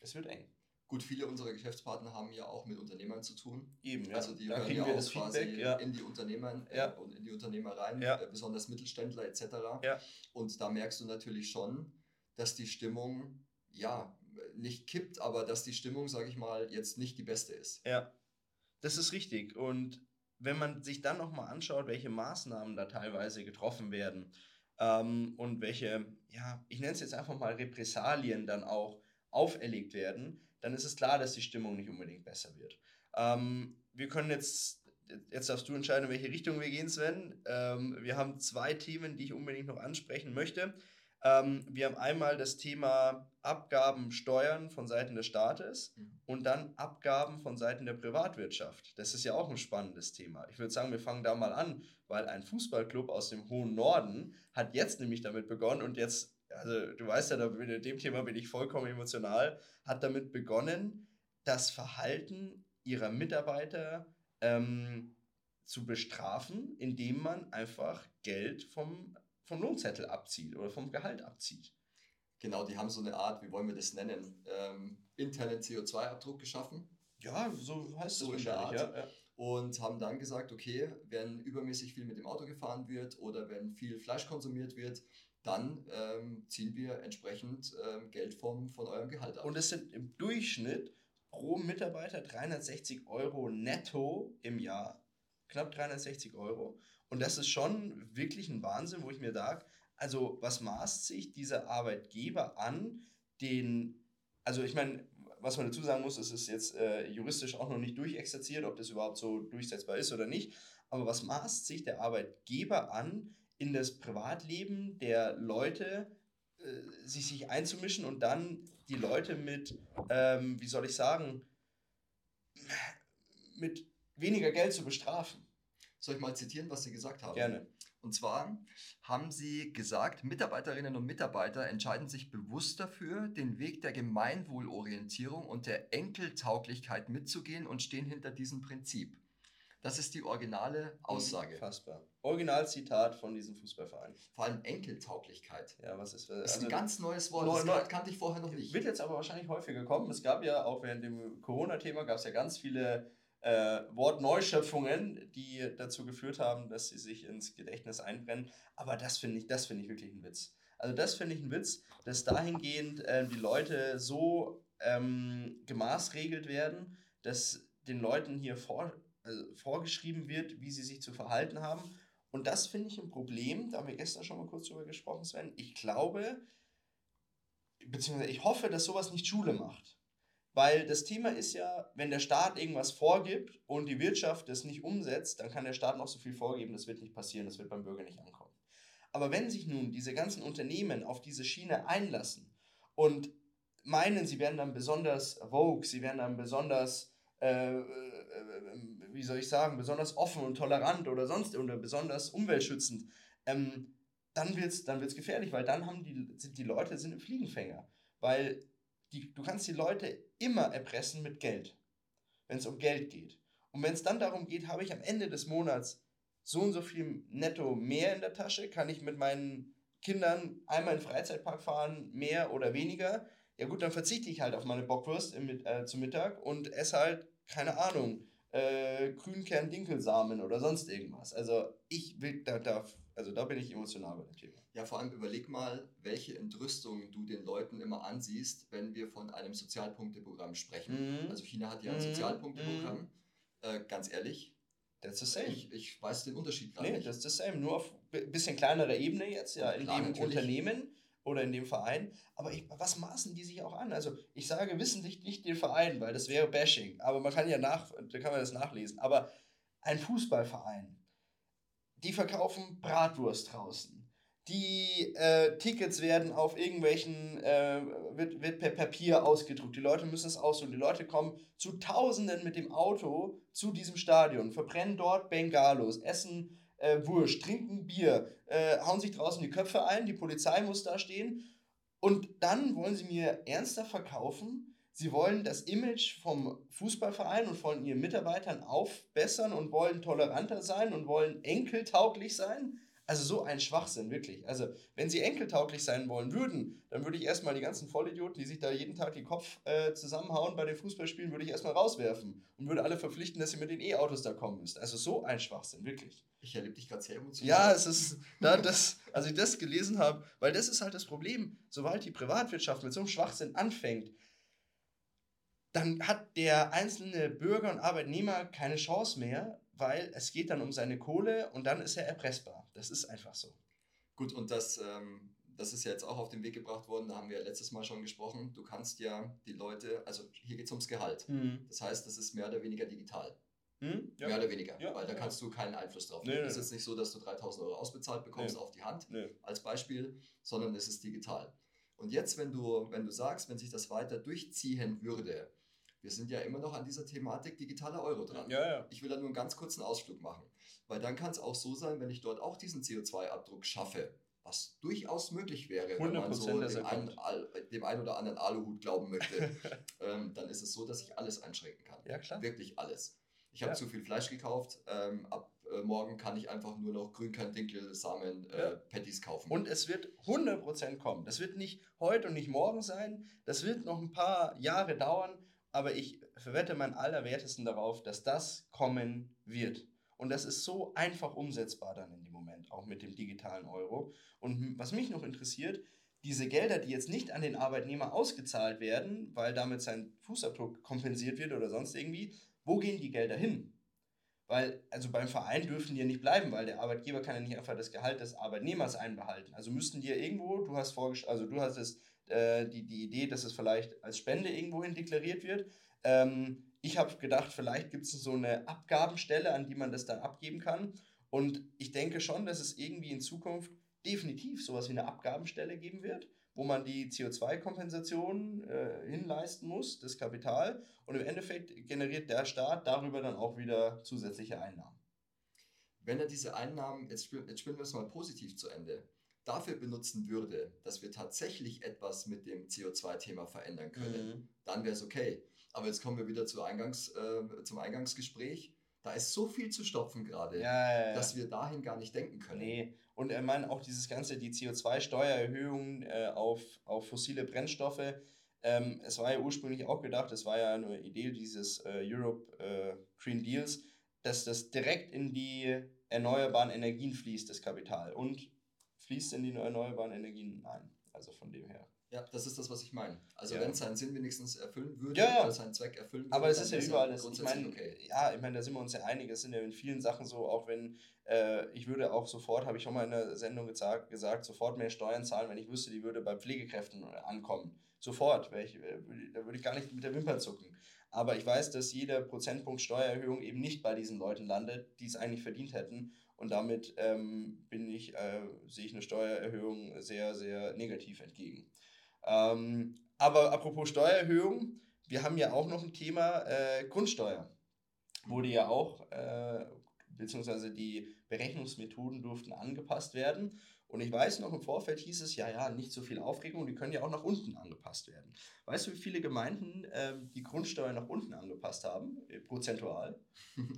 Es wird eng. Gut, viele unserer Geschäftspartner haben ja auch mit Unternehmern zu tun. Eben, ja. Also die da hören ja auch das quasi Feedback. Ja. in die Unternehmer äh, Ja. und in die Unternehmer rein, Ja. äh, besonders Mittelständler etc. Ja. Und da merkst du natürlich schon, dass die Stimmung ja nicht kippt, aber dass die Stimmung, sage ich mal, jetzt nicht die beste ist. Ja, das ist richtig. Und wenn man sich dann nochmal anschaut, welche Maßnahmen da teilweise getroffen werden ähm, und welche, ja, ich nenne es jetzt einfach mal Repressalien dann auch auferlegt werden, dann ist es klar, dass die Stimmung nicht unbedingt besser wird. Ähm, wir können jetzt, jetzt darfst du entscheiden, in welche Richtung wir gehen, Sven. Ähm, wir haben zwei Themen, die ich unbedingt noch ansprechen möchte. Ähm, wir haben einmal das Thema Abgaben, Steuern von Seiten des Staates Mhm. und dann Abgaben von Seiten der Privatwirtschaft. Das ist ja auch ein spannendes Thema. Ich würde sagen, wir fangen da mal an, weil ein Fußballclub aus dem hohen Norden hat jetzt nämlich damit begonnen und jetzt, also du weißt ja, da, mit dem Thema bin ich vollkommen emotional, hat damit begonnen, das Verhalten ihrer Mitarbeiter ähm, zu bestrafen, indem man einfach Geld vom, vom Lohnzettel abzieht oder vom Gehalt abzieht. Genau, die haben so eine Art, wie wollen wir das nennen, ähm, internen CO2-Abdruck geschaffen. Ja, so heißt So es wahrscheinlich, ja. ja. und haben dann gesagt, okay, wenn übermäßig viel mit dem Auto gefahren wird oder wenn viel Fleisch konsumiert wird, dann ähm, ziehen wir entsprechend ähm, Geld vom, von eurem Gehalt ab. Und es sind im Durchschnitt pro Mitarbeiter 360 Euro netto im Jahr. Knapp 360 Euro. Und das ist schon wirklich ein Wahnsinn, wo ich mir sage, also was maßt sich dieser Arbeitgeber an, den, also ich meine, was man dazu sagen muss, es ist jetzt äh, juristisch auch noch nicht durchexerziert, ob das überhaupt so durchsetzbar ist oder nicht, aber was maßt sich der Arbeitgeber an, in das Privatleben der Leute äh, sich, sich einzumischen und dann die Leute mit, ähm, wie soll ich sagen, mit weniger Geld zu bestrafen. Soll ich mal zitieren, was Sie gesagt haben? Gerne. Und zwar haben Sie gesagt, Mitarbeiterinnen und Mitarbeiter entscheiden sich bewusst dafür, den Weg der Gemeinwohlorientierung und der Enkeltauglichkeit mitzugehen und stehen hinter diesem Prinzip. Das ist die originale Aussage. Unfassbar. Originalzitat von diesem Fußballverein. Vor allem Enkeltauglichkeit. Ja, was ist Das ist also, ein ganz neues Wort. Neu- Das kannte ich vorher noch nicht. Wird jetzt aber wahrscheinlich häufiger kommen. Es gab ja auch während dem Corona-Thema gab es ja ganz viele äh, Wortneuschöpfungen, die dazu geführt haben, dass sie sich ins Gedächtnis einbrennen. Aber das finde ich, das finde ich wirklich ein Witz. Also das finde ich ein Witz, dass dahingehend äh, die Leute so ähm, gemaßregelt werden, dass den Leuten hier vor, also vorgeschrieben wird, wie sie sich zu verhalten haben. Und das finde ich ein Problem. Da haben wir gestern schon mal kurz drüber gesprochen, Sven. Ich glaube, beziehungsweise ich hoffe, dass sowas nicht Schule macht. Weil das Thema ist ja, wenn der Staat irgendwas vorgibt und die Wirtschaft das nicht umsetzt, dann kann der Staat noch so viel vorgeben, das wird nicht passieren, das wird beim Bürger nicht ankommen. Aber wenn sich nun diese ganzen Unternehmen auf diese Schiene einlassen und meinen, sie werden dann besonders vogue, sie werden dann besonders äh, äh, wie soll ich sagen, besonders offen und tolerant oder sonst oder besonders umweltschützend, ähm, dann wird es dann wird's gefährlich, weil dann haben die, sind die Leute sind im Fliegenfänger. Weil die, du kannst die Leute immer erpressen mit Geld, wenn es um Geld geht. Und wenn es dann darum geht, habe ich am Ende des Monats so und so viel netto mehr in der Tasche, kann ich mit meinen Kindern einmal in den Freizeitpark fahren, mehr oder weniger, ja gut, dann verzichte ich halt auf meine Bockwurst im, äh, zum Mittag und esse halt, keine Ahnung, äh, Grünkern-Dinkelsamen oder sonst irgendwas. Also ich will, da, da, also da bin ich emotional bei dem Thema. Ja, vor allem überleg mal, welche Entrüstung du den Leuten immer ansiehst, wenn wir von einem Sozialpunkteprogramm sprechen. Mhm. Also China hat ja ein mhm. Sozialpunkteprogramm. Mhm. Äh, ganz ehrlich, That's the same. Ich, ich weiß den Unterschied gerade nee, nicht. das ist the same. Nur auf ein bisschen kleinerer Ebene jetzt, ja, in klar, dem natürlich. Unternehmen oder in dem Verein. Aber ich, was maßen die sich auch an? Also ich sage wissentlich nicht den Verein, weil das wäre Bashing. Aber man kann ja nach, da kann man das nachlesen. Aber ein Fußballverein, die verkaufen Bratwurst draußen. Die äh, Tickets werden auf irgendwelchen, äh, wird, wird per Papier ausgedruckt. Die Leute müssen es aussuchen. Die Leute kommen zu Tausenden mit dem Auto zu diesem Stadion, verbrennen dort Bengalos, essen äh, Wurst, trinken Bier, äh, hauen sich draußen die Köpfe ein, die Polizei muss da stehen. Und dann wollen sie mir ernster verkaufen, sie wollen das Image vom Fußballverein und von ihren Mitarbeitern aufbessern und wollen toleranter sein und wollen enkeltauglich sein. Also so ein Schwachsinn, wirklich. Also wenn sie enkeltauglich sein wollen würden, dann würde ich erstmal die ganzen Vollidioten, die sich da jeden Tag den Kopf äh, zusammenhauen bei den Fußballspielen, würde ich erstmal rauswerfen und würde alle verpflichten, dass sie mit den E-Autos da kommen müsst. Also so ein Schwachsinn, wirklich. Ich erlebe dich gerade sehr emotional. Ja, es ist, da das, als ich das gelesen habe, weil das ist halt das Problem, sobald die Privatwirtschaft mit so einem Schwachsinn anfängt, dann hat der einzelne Bürger und Arbeitnehmer keine Chance mehr, weil es geht dann um seine Kohle und dann ist er erpressbar. Das ist einfach so. Gut, und das, ähm, das ist ja jetzt auch auf den Weg gebracht worden, da haben wir letztes Mal schon gesprochen. Du kannst ja die Leute, also hier geht es ums Gehalt. Mhm. Das heißt, das ist mehr oder weniger digital. Mhm, ja. Mehr oder weniger, ja, weil da ja. kannst du keinen Einfluss drauf nehmen. Es ist nicht so, dass du 3000 Euro ausbezahlt bekommst nee. auf die Hand nee. als Beispiel, sondern es ist digital. Und jetzt, wenn du, wenn du sagst, wenn sich das weiter durchziehen würde, wir sind ja immer noch an dieser Thematik digitaler Euro dran. Ja, ja. Ich will da nur einen ganz kurzen Ausflug machen. Weil dann kann es auch so sein, wenn ich dort auch diesen CO2-Abdruck schaffe, was durchaus möglich wäre, wenn man so dem einen, dem einen, oder anderen Aluhut glauben möchte, ähm, dann ist es so, dass ich alles einschränken kann. Ja, klar. Wirklich alles. Ich habe ja. zu viel Fleisch gekauft, ähm, ab äh, morgen kann ich einfach nur noch Grünkern, Samen, äh, ja. Patties kaufen. Und es wird 100% kommen. Das wird nicht heute und nicht morgen sein. Das wird noch ein paar Jahre dauern aber ich verwette mein Allerwertesten darauf, dass das kommen wird. Und das ist so einfach umsetzbar dann in dem Moment, auch mit dem digitalen Euro. Und was mich noch interessiert, diese Gelder, die jetzt nicht an den Arbeitnehmer ausgezahlt werden, weil damit sein Fußabdruck kompensiert wird oder sonst irgendwie, wo gehen die Gelder hin? Weil, also beim Verein dürfen die ja nicht bleiben, weil der Arbeitgeber kann ja nicht einfach das Gehalt des Arbeitnehmers einbehalten. Also müssten die ja irgendwo, du hast vorgestellt, also du hast es äh, die, die Idee, dass es vielleicht als Spende irgendwohin deklariert wird. Ähm, ich habe gedacht, vielleicht gibt es so eine Abgabenstelle, an die man das dann abgeben kann. Und ich denke schon, dass es irgendwie in Zukunft definitiv sowas wie eine Abgabenstelle geben wird, wo man die CO2-Kompensation äh, hinleisten muss, das Kapital. Und im Endeffekt generiert der Staat darüber dann auch wieder zusätzliche Einnahmen. Wenn er diese Einnahmen, jetzt, jetzt spielen wir es mal positiv zu Ende, dafür benutzen würde, dass wir tatsächlich etwas mit dem CO2-Thema verändern können, mhm. dann wäre es okay. Aber jetzt kommen wir wieder zu Eingangs, äh, zum Eingangsgespräch. Da ist so viel zu stopfen gerade, ja, ja, ja. dass wir dahin gar nicht denken können. Nee, und ich meine auch dieses ganze, die CO2-Steuererhöhung äh, auf, auf fossile Brennstoffe. Ähm, es war ja ursprünglich auch gedacht, es war ja eine Idee dieses äh, Europe äh, Green Deals, dass das direkt in die erneuerbaren Energien fließt, das Kapital. Und fließt in die erneuerbaren Energien ein. Also von dem her. Ja, das ist das, was ich meine. Also ja. wenn es seinen Sinn wenigstens erfüllen würde, ja, ja. oder seinen Zweck erfüllen würde. Aber es ist ja überall. Das, ich meine, okay. ja, ich meine, da sind wir uns ja einig. Es sind ja in vielen Sachen so, auch wenn äh, ich würde auch sofort, habe ich schon mal in der Sendung gesagt, gesagt, sofort mehr Steuern zahlen, wenn ich wüsste, die würde bei Pflegekräften ankommen. Sofort, ich, äh, da würde ich gar nicht mit der Wimper zucken. Aber ich weiß, dass jeder Prozentpunkt Steuererhöhung eben nicht bei diesen Leuten landet, die es eigentlich verdient hätten. Und damit ähm, bin ich, äh, sehe ich eine Steuererhöhung sehr, sehr negativ entgegen. Ähm, aber apropos Steuererhöhung, wir haben ja auch noch ein Thema äh, Grundsteuer. Wurde ja auch, äh, beziehungsweise die Berechnungsmethoden durften angepasst werden. Und ich weiß noch, im Vorfeld hieß es, ja, ja, nicht so viel Aufregung, die können ja auch nach unten angepasst werden. Weißt du, wie viele Gemeinden ähm, die Grundsteuer nach unten angepasst haben, äh, prozentual?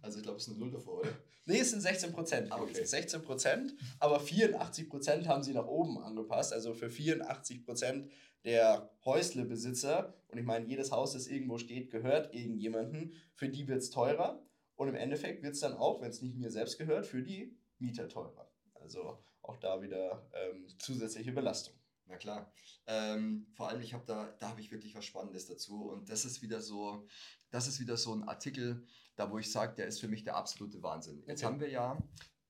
Also ich glaube, es ist eine Null davor, oder? Nee, es sind 16 Prozent. Ah, okay. 16 Prozent, aber 84 Prozent haben sie nach oben angepasst. Also für 84 Prozent der Häuslebesitzer, und ich meine, jedes Haus, das irgendwo steht, gehört irgendjemandem, für die wird es teurer. Und im Endeffekt wird es dann auch, wenn es nicht mir selbst gehört, für die Mieter teurer. Also auch da wieder ähm, zusätzliche Belastung. Na klar. Ähm, vor allem, ich habe da, da habe ich wirklich was Spannendes dazu. Und das ist wieder so, das ist wieder so ein Artikel, da wo ich sage, der ist für mich der absolute Wahnsinn. Jetzt Okay. haben wir ja,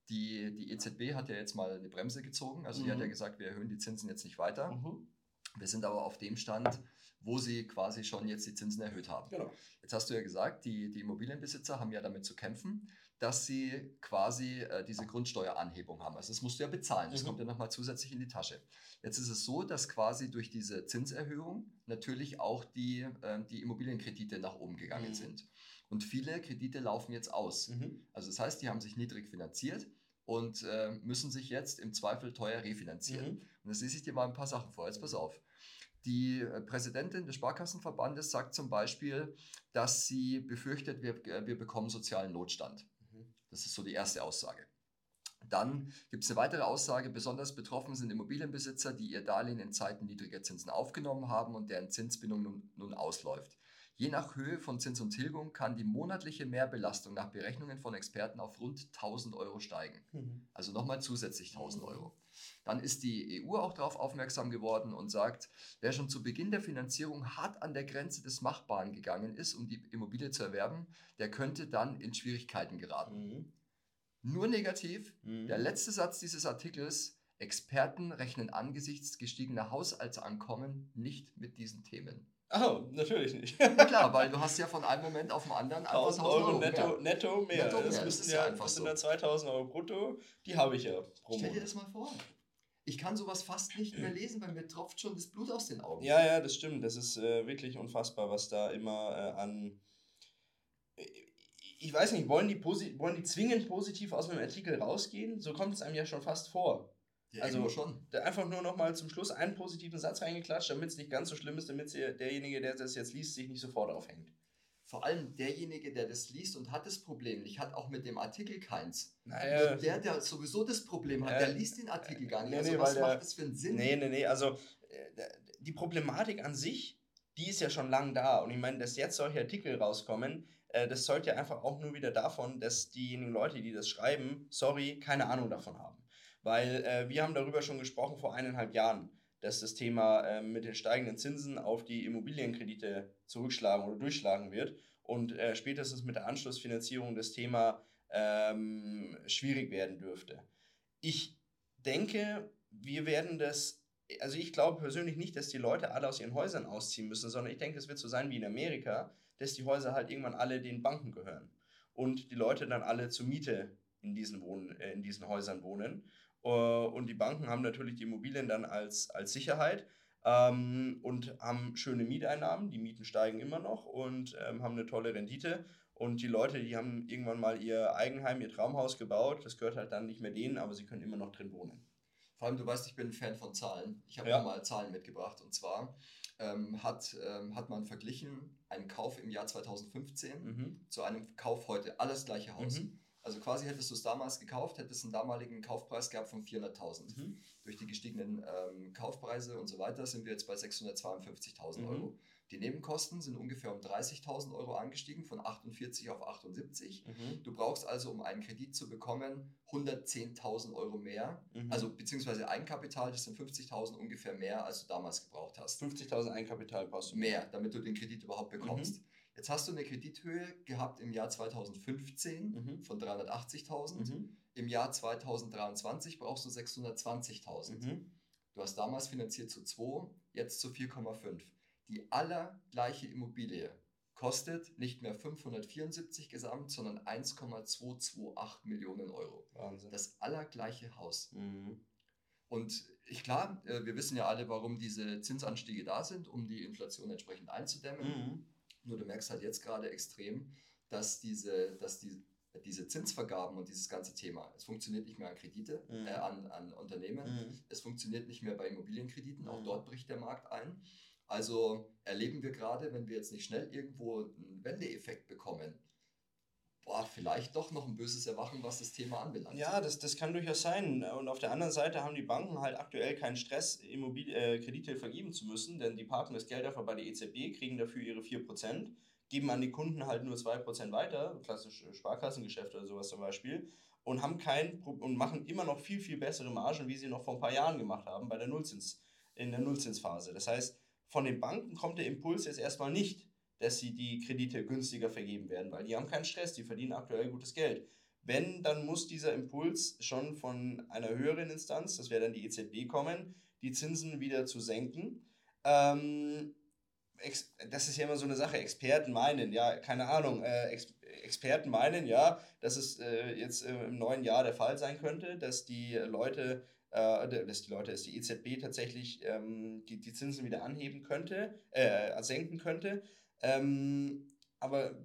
die, die EZB hat ja jetzt mal eine Bremse gezogen. Also die hat Mhm. ja gesagt, wir erhöhen die Zinsen jetzt nicht weiter. Mhm. Wir sind aber auf dem Stand, wo sie quasi schon jetzt die Zinsen erhöht haben. Genau. Jetzt hast du ja gesagt, die, die Immobilienbesitzer haben ja damit zu kämpfen, dass sie quasi äh, diese Grundsteueranhebung haben. Also das musst du ja bezahlen, das Mhm. kommt ja nochmal zusätzlich in die Tasche. Jetzt ist es so, dass quasi durch diese Zinserhöhung natürlich auch die, ähm, die Immobilienkredite nach oben gegangen Mhm. sind. Und viele Kredite laufen jetzt aus. Mhm. Also das heißt, die haben sich niedrig finanziert und äh, müssen sich jetzt im Zweifel teuer refinanzieren. Mhm. Und jetzt lese ich dir mal ein paar Sachen vor. Jetzt pass auf. Die äh, Präsidentin des Sparkassenverbandes sagt zum Beispiel, dass sie befürchtet, wir, äh, wir bekommen sozialen Notstand. Das ist so die erste Aussage. Dann gibt es eine weitere Aussage, besonders betroffen sind Immobilienbesitzer, die ihr Darlehen in Zeiten niedriger Zinsen aufgenommen haben und deren Zinsbindung nun, nun ausläuft. Je nach Höhe von Zins und Tilgung kann die monatliche Mehrbelastung nach Berechnungen von Experten auf rund 1000 Euro steigen. Mhm. Also nochmal zusätzlich 1000 Euro. Dann ist die EU auch darauf aufmerksam geworden und sagt, wer schon zu Beginn der Finanzierung hart an der Grenze des Machbaren gegangen ist, um die Immobilie zu erwerben, der könnte dann in Schwierigkeiten geraten. Mhm. Nur negativ, Mhm. der letzte Satz dieses Artikels, Experten rechnen angesichts gestiegener Haushaltsankommen nicht mit diesen Themen. Oh, natürlich nicht. Na klar, weil du hast ja von einem Moment auf den anderen einfach 1000 Euro netto, mehr. netto mehr. Netto mehr, Das, das müssen ist ja einfach das sind so. ja 2000 Euro brutto. Die habe ich ja pro Stell dir das mal vor. Ich kann sowas fast nicht mehr lesen, weil mir tropft schon das Blut aus den Augen. Ja, ja, das stimmt. Das ist äh, wirklich unfassbar, was da immer äh, an. Ich weiß nicht, wollen die, posi wollen die zwingend positiv aus einem Artikel rausgehen? So kommt es einem ja schon fast vor. Ja, Also- schon. Einfach nur noch mal zum Schluss einen positiven Satz reingeklatscht, damit es nicht ganz so schlimm ist, damit derjenige, der das jetzt liest, sich nicht sofort aufhängt. Vor allem derjenige, der das liest und hat das Problem nicht, hat auch mit dem Artikel keins. Naja, Und der, der sowieso das Problem hat, Ja. der liest den Artikel gar nicht. Nee, also nee, was weil der- macht das für einen Sinn? Nee, nee, nee. Also äh, die Problematik an sich, die ist ja schon lang da. Und ich meine, dass jetzt solche Artikel rauskommen, äh, das zeugt ja einfach auch nur wieder davon, dass diejenigen Leute, die das schreiben, sorry, keine Ahnung davon haben. Weil äh, wir haben darüber schon gesprochen vor eineinhalb Jahren, dass das Thema äh, mit den steigenden Zinsen auf die Immobilienkredite zurückschlagen oder durchschlagen wird. Und äh, spätestens mit der Anschlussfinanzierung das Thema ähm, schwierig werden dürfte. Ich denke, wir werden das, also ich glaube persönlich nicht, dass die Leute alle aus ihren Häusern ausziehen müssen, sondern ich denke, es wird so sein wie in Amerika, dass die Häuser halt irgendwann alle den Banken gehören und die Leute dann alle zur Miete in diesen, Wohn äh, in diesen Häusern wohnen. Äh, Und die Banken haben natürlich die Immobilien dann als, als Sicherheit ähm, und haben schöne Mieteinnahmen. Die Mieten steigen immer noch und ähm, haben eine tolle Rendite. Und die Leute, die haben irgendwann mal ihr Eigenheim, ihr Traumhaus gebaut. Das gehört halt dann nicht mehr denen, aber sie können immer noch drin wohnen. Vor allem, du weißt, ich bin ein Fan von Zahlen. Ich habe Ja. ja. mal Zahlen mitgebracht. Und zwar ähm, hat, ähm, hat man verglichen einen Kauf im Jahr 2015 Mhm. zu einem Kauf heute. Alles gleiche Haus. Mhm. Also quasi hättest du es damals gekauft, hättest einen damaligen Kaufpreis gehabt von 400.000. Mhm. Durch die gestiegenen ähm, Kaufpreise und so weiter sind wir jetzt bei 652.000 Mhm. Euro. Die Nebenkosten sind ungefähr um 30.000 Euro angestiegen, von 48 auf 78. Mhm. Du brauchst also, um einen Kredit zu bekommen, 110.000 Euro mehr. Mhm. Also beziehungsweise Eigenkapital, das sind 50.000 ungefähr mehr, als du damals gebraucht hast. 50.000 Eigenkapital brauchst du Mehr, damit du den Kredit überhaupt Mhm. bekommst. Jetzt hast du eine Kredithöhe gehabt im Jahr 2015 Mhm. von 380.000. Mhm. Im Jahr 2023 brauchst du 620.000. Mhm. Du hast damals finanziert zu 2, jetzt zu 4,5. Die allergleiche Immobilie kostet nicht mehr 574 gesamt, sondern 1,228 Millionen Euro. Wahnsinn. Das allergleiche Haus. Mhm. Und ich klar, äh, wir wissen ja alle, warum diese Zinsanstiege da sind, um die Inflation entsprechend einzudämmen. Nur du merkst halt jetzt gerade extrem, dass diese, dass die, diese Zinsvergaben und dieses ganze Thema, es funktioniert nicht mehr an Kredite, mhm. äh, an, an Unternehmen, mhm. es funktioniert nicht mehr bei Immobilienkrediten, auch mhm. dort bricht der Markt ein. Also erleben wir gerade, wenn wir jetzt nicht schnell irgendwo einen Wendeeffekt bekommen, boah, vielleicht doch noch ein böses Erwachen, was das Thema anbelangt. Ja, das, das kann durchaus sein. Und auf der anderen Seite haben die Banken halt aktuell keinen Stress, Immobil äh, Kredite vergeben zu müssen, denn die parken das Geld einfach bei der EZB, kriegen dafür ihre 4%, geben an die Kunden halt nur 2% weiter, klassische Sparkassengeschäfte oder sowas zum Beispiel, und haben kein und machen immer noch viel, viel bessere Margen, wie sie noch vor ein paar Jahren gemacht haben bei der Nullzins, in der Nullzinsphase. Das heißt, von den Banken kommt der Impuls jetzt erstmal nicht dass sie die Kredite günstiger vergeben werden, weil die haben keinen Stress, die verdienen aktuell gutes Geld. Wenn, dann muss dieser Impuls schon von einer höheren Instanz, das wäre dann die EZB, kommen, die Zinsen wieder zu senken. Ähm, das ist ja immer so eine Sache, Experten meinen, ja, keine Ahnung, äh, Ex Experten meinen, ja, dass es äh, jetzt äh, im neuen Jahr der Fall sein könnte, dass die Leute, äh, dass die Leute, dass die EZB tatsächlich ähm, die, die Zinsen wieder anheben könnte, äh, senken könnte. Ähm, aber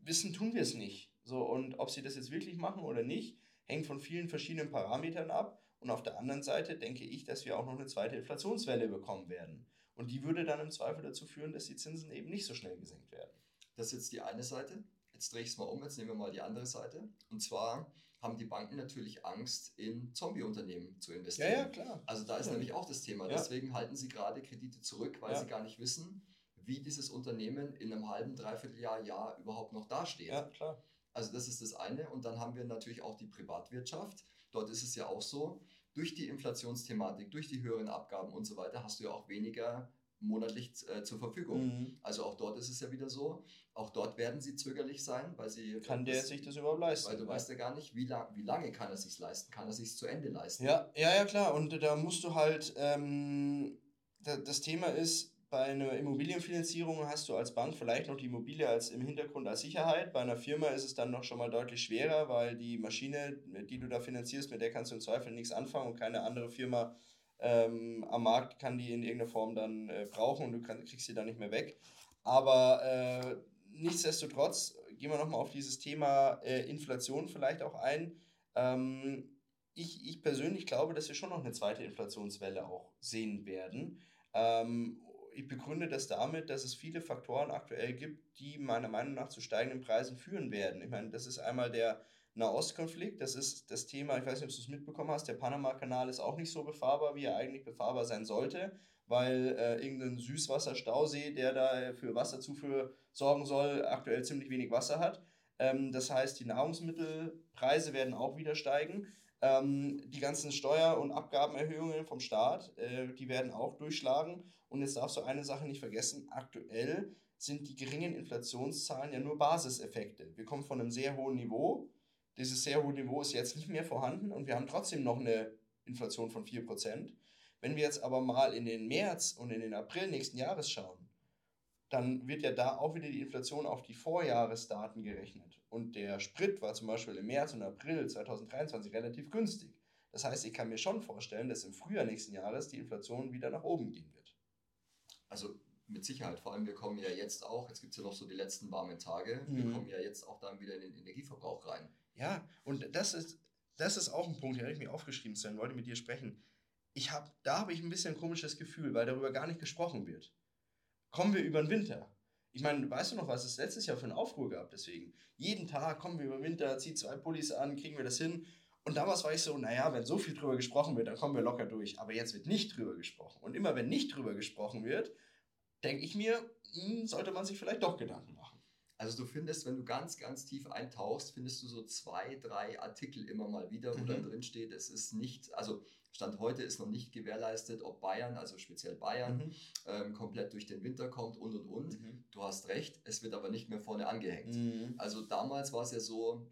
wissen tun wir es nicht. So, und ob sie das jetzt wirklich machen oder nicht, hängt von vielen verschiedenen Parametern ab. Und auf der anderen Seite denke ich, dass wir auch noch eine zweite Inflationswelle bekommen werden. Und die würde dann im Zweifel dazu führen, dass die Zinsen eben nicht so schnell gesenkt werden. Das ist jetzt die eine Seite. Jetzt drehe ich es mal um, jetzt nehmen wir mal die andere Seite. Und zwar haben die Banken natürlich Angst, in Zombie-Unternehmen zu investieren. Ja, ja, klar. Also da ist ja. nämlich auch das Thema. Deswegen halten sie gerade Kredite zurück, weil sie gar nicht wissen, wie dieses Unternehmen in einem halben, dreiviertel Jahr, Jahr überhaupt noch dasteht. Ja, klar. Also das ist das eine. Und dann haben wir natürlich auch die Privatwirtschaft. Dort ist es ja auch so, durch die Inflationsthematik, durch die höheren Abgaben und so weiter, hast du ja auch weniger monatlich äh, zur Verfügung. Mhm. Also auch dort ist es ja wieder so. Auch dort werden sie zögerlich sein, weil sie. Kann der sich das überhaupt leisten? Weil du weißt ja gar nicht, wie, lang, wie lange kann er sich leisten? Kann er sich zu Ende leisten? Ja, ja, ja, klar. Und da musst du halt. Ähm, da, das Thema ist, bei einer Immobilienfinanzierung hast du als Bank vielleicht noch die Immobilie als im Hintergrund als Sicherheit. Bei einer Firma ist es dann noch schon mal deutlich schwerer, weil die Maschine, die du da finanzierst, mit der kannst du im Zweifel nichts anfangen und keine andere Firma ähm, am Markt kann die in irgendeiner Form dann äh, brauchen und du kann, kriegst sie dann nicht mehr weg. Aber äh, nichtsdestotrotz gehen wir nochmal auf dieses Thema äh, Inflation vielleicht auch ein. Ähm, ich, ich persönlich glaube, dass wir schon noch eine zweite Inflationswelle auch sehen werden. Ähm, ich begründe das damit, dass es viele Faktoren aktuell gibt, die meiner Meinung nach zu steigenden Preisen führen werden. Ich meine, das ist einmal der Nahostkonflikt, das ist das Thema, ich weiß nicht, ob du es mitbekommen hast, der Panama-Kanal ist auch nicht so befahrbar, wie er eigentlich befahrbar sein sollte, weil äh, irgendein Süßwasserstausee, der da für Wasserzufuhr sorgen soll, aktuell ziemlich wenig Wasser hat. Ähm, das heißt, die Nahrungsmittelpreise werden auch wieder steigen. Ähm, die ganzen Steuer- und Abgabenerhöhungen vom Staat, äh, die werden auch durchschlagen. Und jetzt darfst du eine Sache nicht vergessen, aktuell sind die geringen Inflationszahlen ja nur Basiseffekte. Wir kommen von einem sehr hohen Niveau. Dieses sehr hohe Niveau ist jetzt nicht mehr vorhanden und wir haben trotzdem noch eine Inflation von 4%. Wenn wir jetzt aber mal in den März und in den April nächsten Jahres schauen, dann wird ja da auch wieder die Inflation auf die Vorjahresdaten gerechnet. Und der Sprit war zum Beispiel im März und April 2023 relativ günstig. Das heißt, ich kann mir schon vorstellen, dass im Frühjahr nächsten Jahres die Inflation wieder nach oben gehen wird. Also mit Sicherheit, vor allem wir kommen ja jetzt auch, jetzt gibt es ja noch so die letzten warmen Tage, mhm. wir kommen ja jetzt auch dann wieder in den Energieverbrauch rein. Ja, und das ist, das ist auch ein Punkt, den habe ich mir aufgeschrieben, Sven, wollte mit dir sprechen. Ich habe, da habe ich ein bisschen ein komisches Gefühl, weil darüber gar nicht gesprochen wird. Kommen wir über den Winter. Ich meine, weißt du noch, was es letztes Jahr für einen Aufruhr gab? Deswegen, jeden Tag kommen wir über den Winter, zieh zwei Pullis an, kriegen wir das hin. Und damals war ich so, naja, wenn so viel drüber gesprochen wird, dann kommen wir locker durch. Aber jetzt wird nicht drüber gesprochen. Und immer wenn nicht drüber gesprochen wird, denke ich mir, hm, sollte man sich vielleicht doch Gedanken machen. Also du findest, wenn du ganz, ganz tief eintauchst, findest du so zwei, drei Artikel immer mal wieder, wo mhm. dann drin steht, es ist nicht, also Stand heute ist noch nicht gewährleistet, ob Bayern, also speziell Bayern, mhm. ähm, komplett durch den Winter kommt und und und. Mhm. Du hast recht, es wird aber nicht mehr vorne angehängt. Mhm. Also damals war es ja so,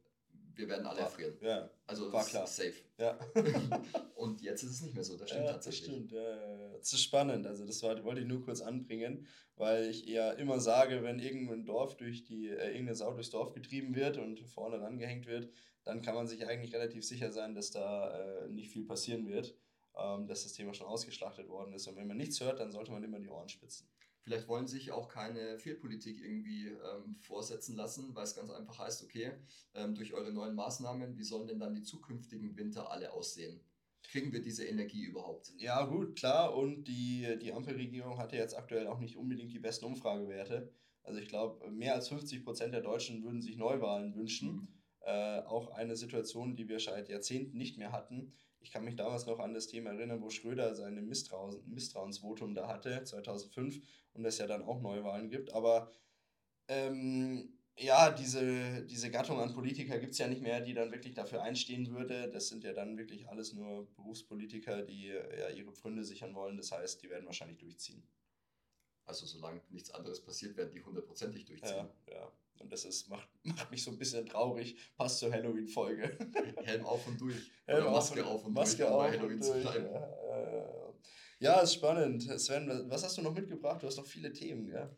wir werden alle erfrieren. Ja, also war klar. safe. Ja. und jetzt ist es nicht mehr so, das stimmt ja, tatsächlich. Das stimmt, ja, Das ist spannend, also das war, wollte ich nur kurz anbringen, weil ich eher immer sage, wenn irgendein Dorf durch die, äh, irgendeine Sau durchs Dorf getrieben wird und vorne rangehängt wird, dann kann man sich eigentlich relativ sicher sein, dass da äh, nicht viel passieren wird. ähm, dass das Thema schon ausgeschlachtet worden ist. Und wenn man nichts hört, dann sollte man immer die Ohren spitzen. Vielleicht wollen sich auch keine Fehlpolitik irgendwie ähm, vorsetzen lassen, weil es ganz einfach heißt, okay, ähm, durch eure neuen Maßnahmen, wie sollen denn dann die zukünftigen Winter alle aussehen? Kriegen wir diese Energie überhaupt? Ja, gut, klar. Und die, die Ampelregierung hatte jetzt aktuell auch nicht unbedingt die besten Umfragewerte. Also ich glaube, mehr als 50 Prozent der Deutschen würden sich Neuwahlen wünschen. Mhm. Äh, auch eine Situation, die wir seit Jahrzehnten nicht mehr hatten. Ich kann mich damals noch an das Thema erinnern, wo Schröder seine Misstrauens Misstrauensvotum da hatte, 2005, und es ja dann auch Neuwahlen gibt. Aber ähm, ja, diese, diese Gattung an Politiker gibt es ja nicht mehr, die dann wirklich dafür einstehen würde. Das sind ja dann wirklich alles nur Berufspolitiker, die ja ihre Pfründe sichern wollen. Das heißt, die werden wahrscheinlich durchziehen. Also solange nichts anderes passiert, werden die hundertprozentig durchziehen. Ja, ja. Und das ist, macht, macht mich so ein bisschen traurig. Passt zur Halloween-Folge. Helm auf und durch. Helm Oder Maske auf und Maske durch, um bei Halloween zu bleiben. Ja, ja, ist spannend. Sven, was hast du noch mitgebracht? Du hast noch viele Themen, ja?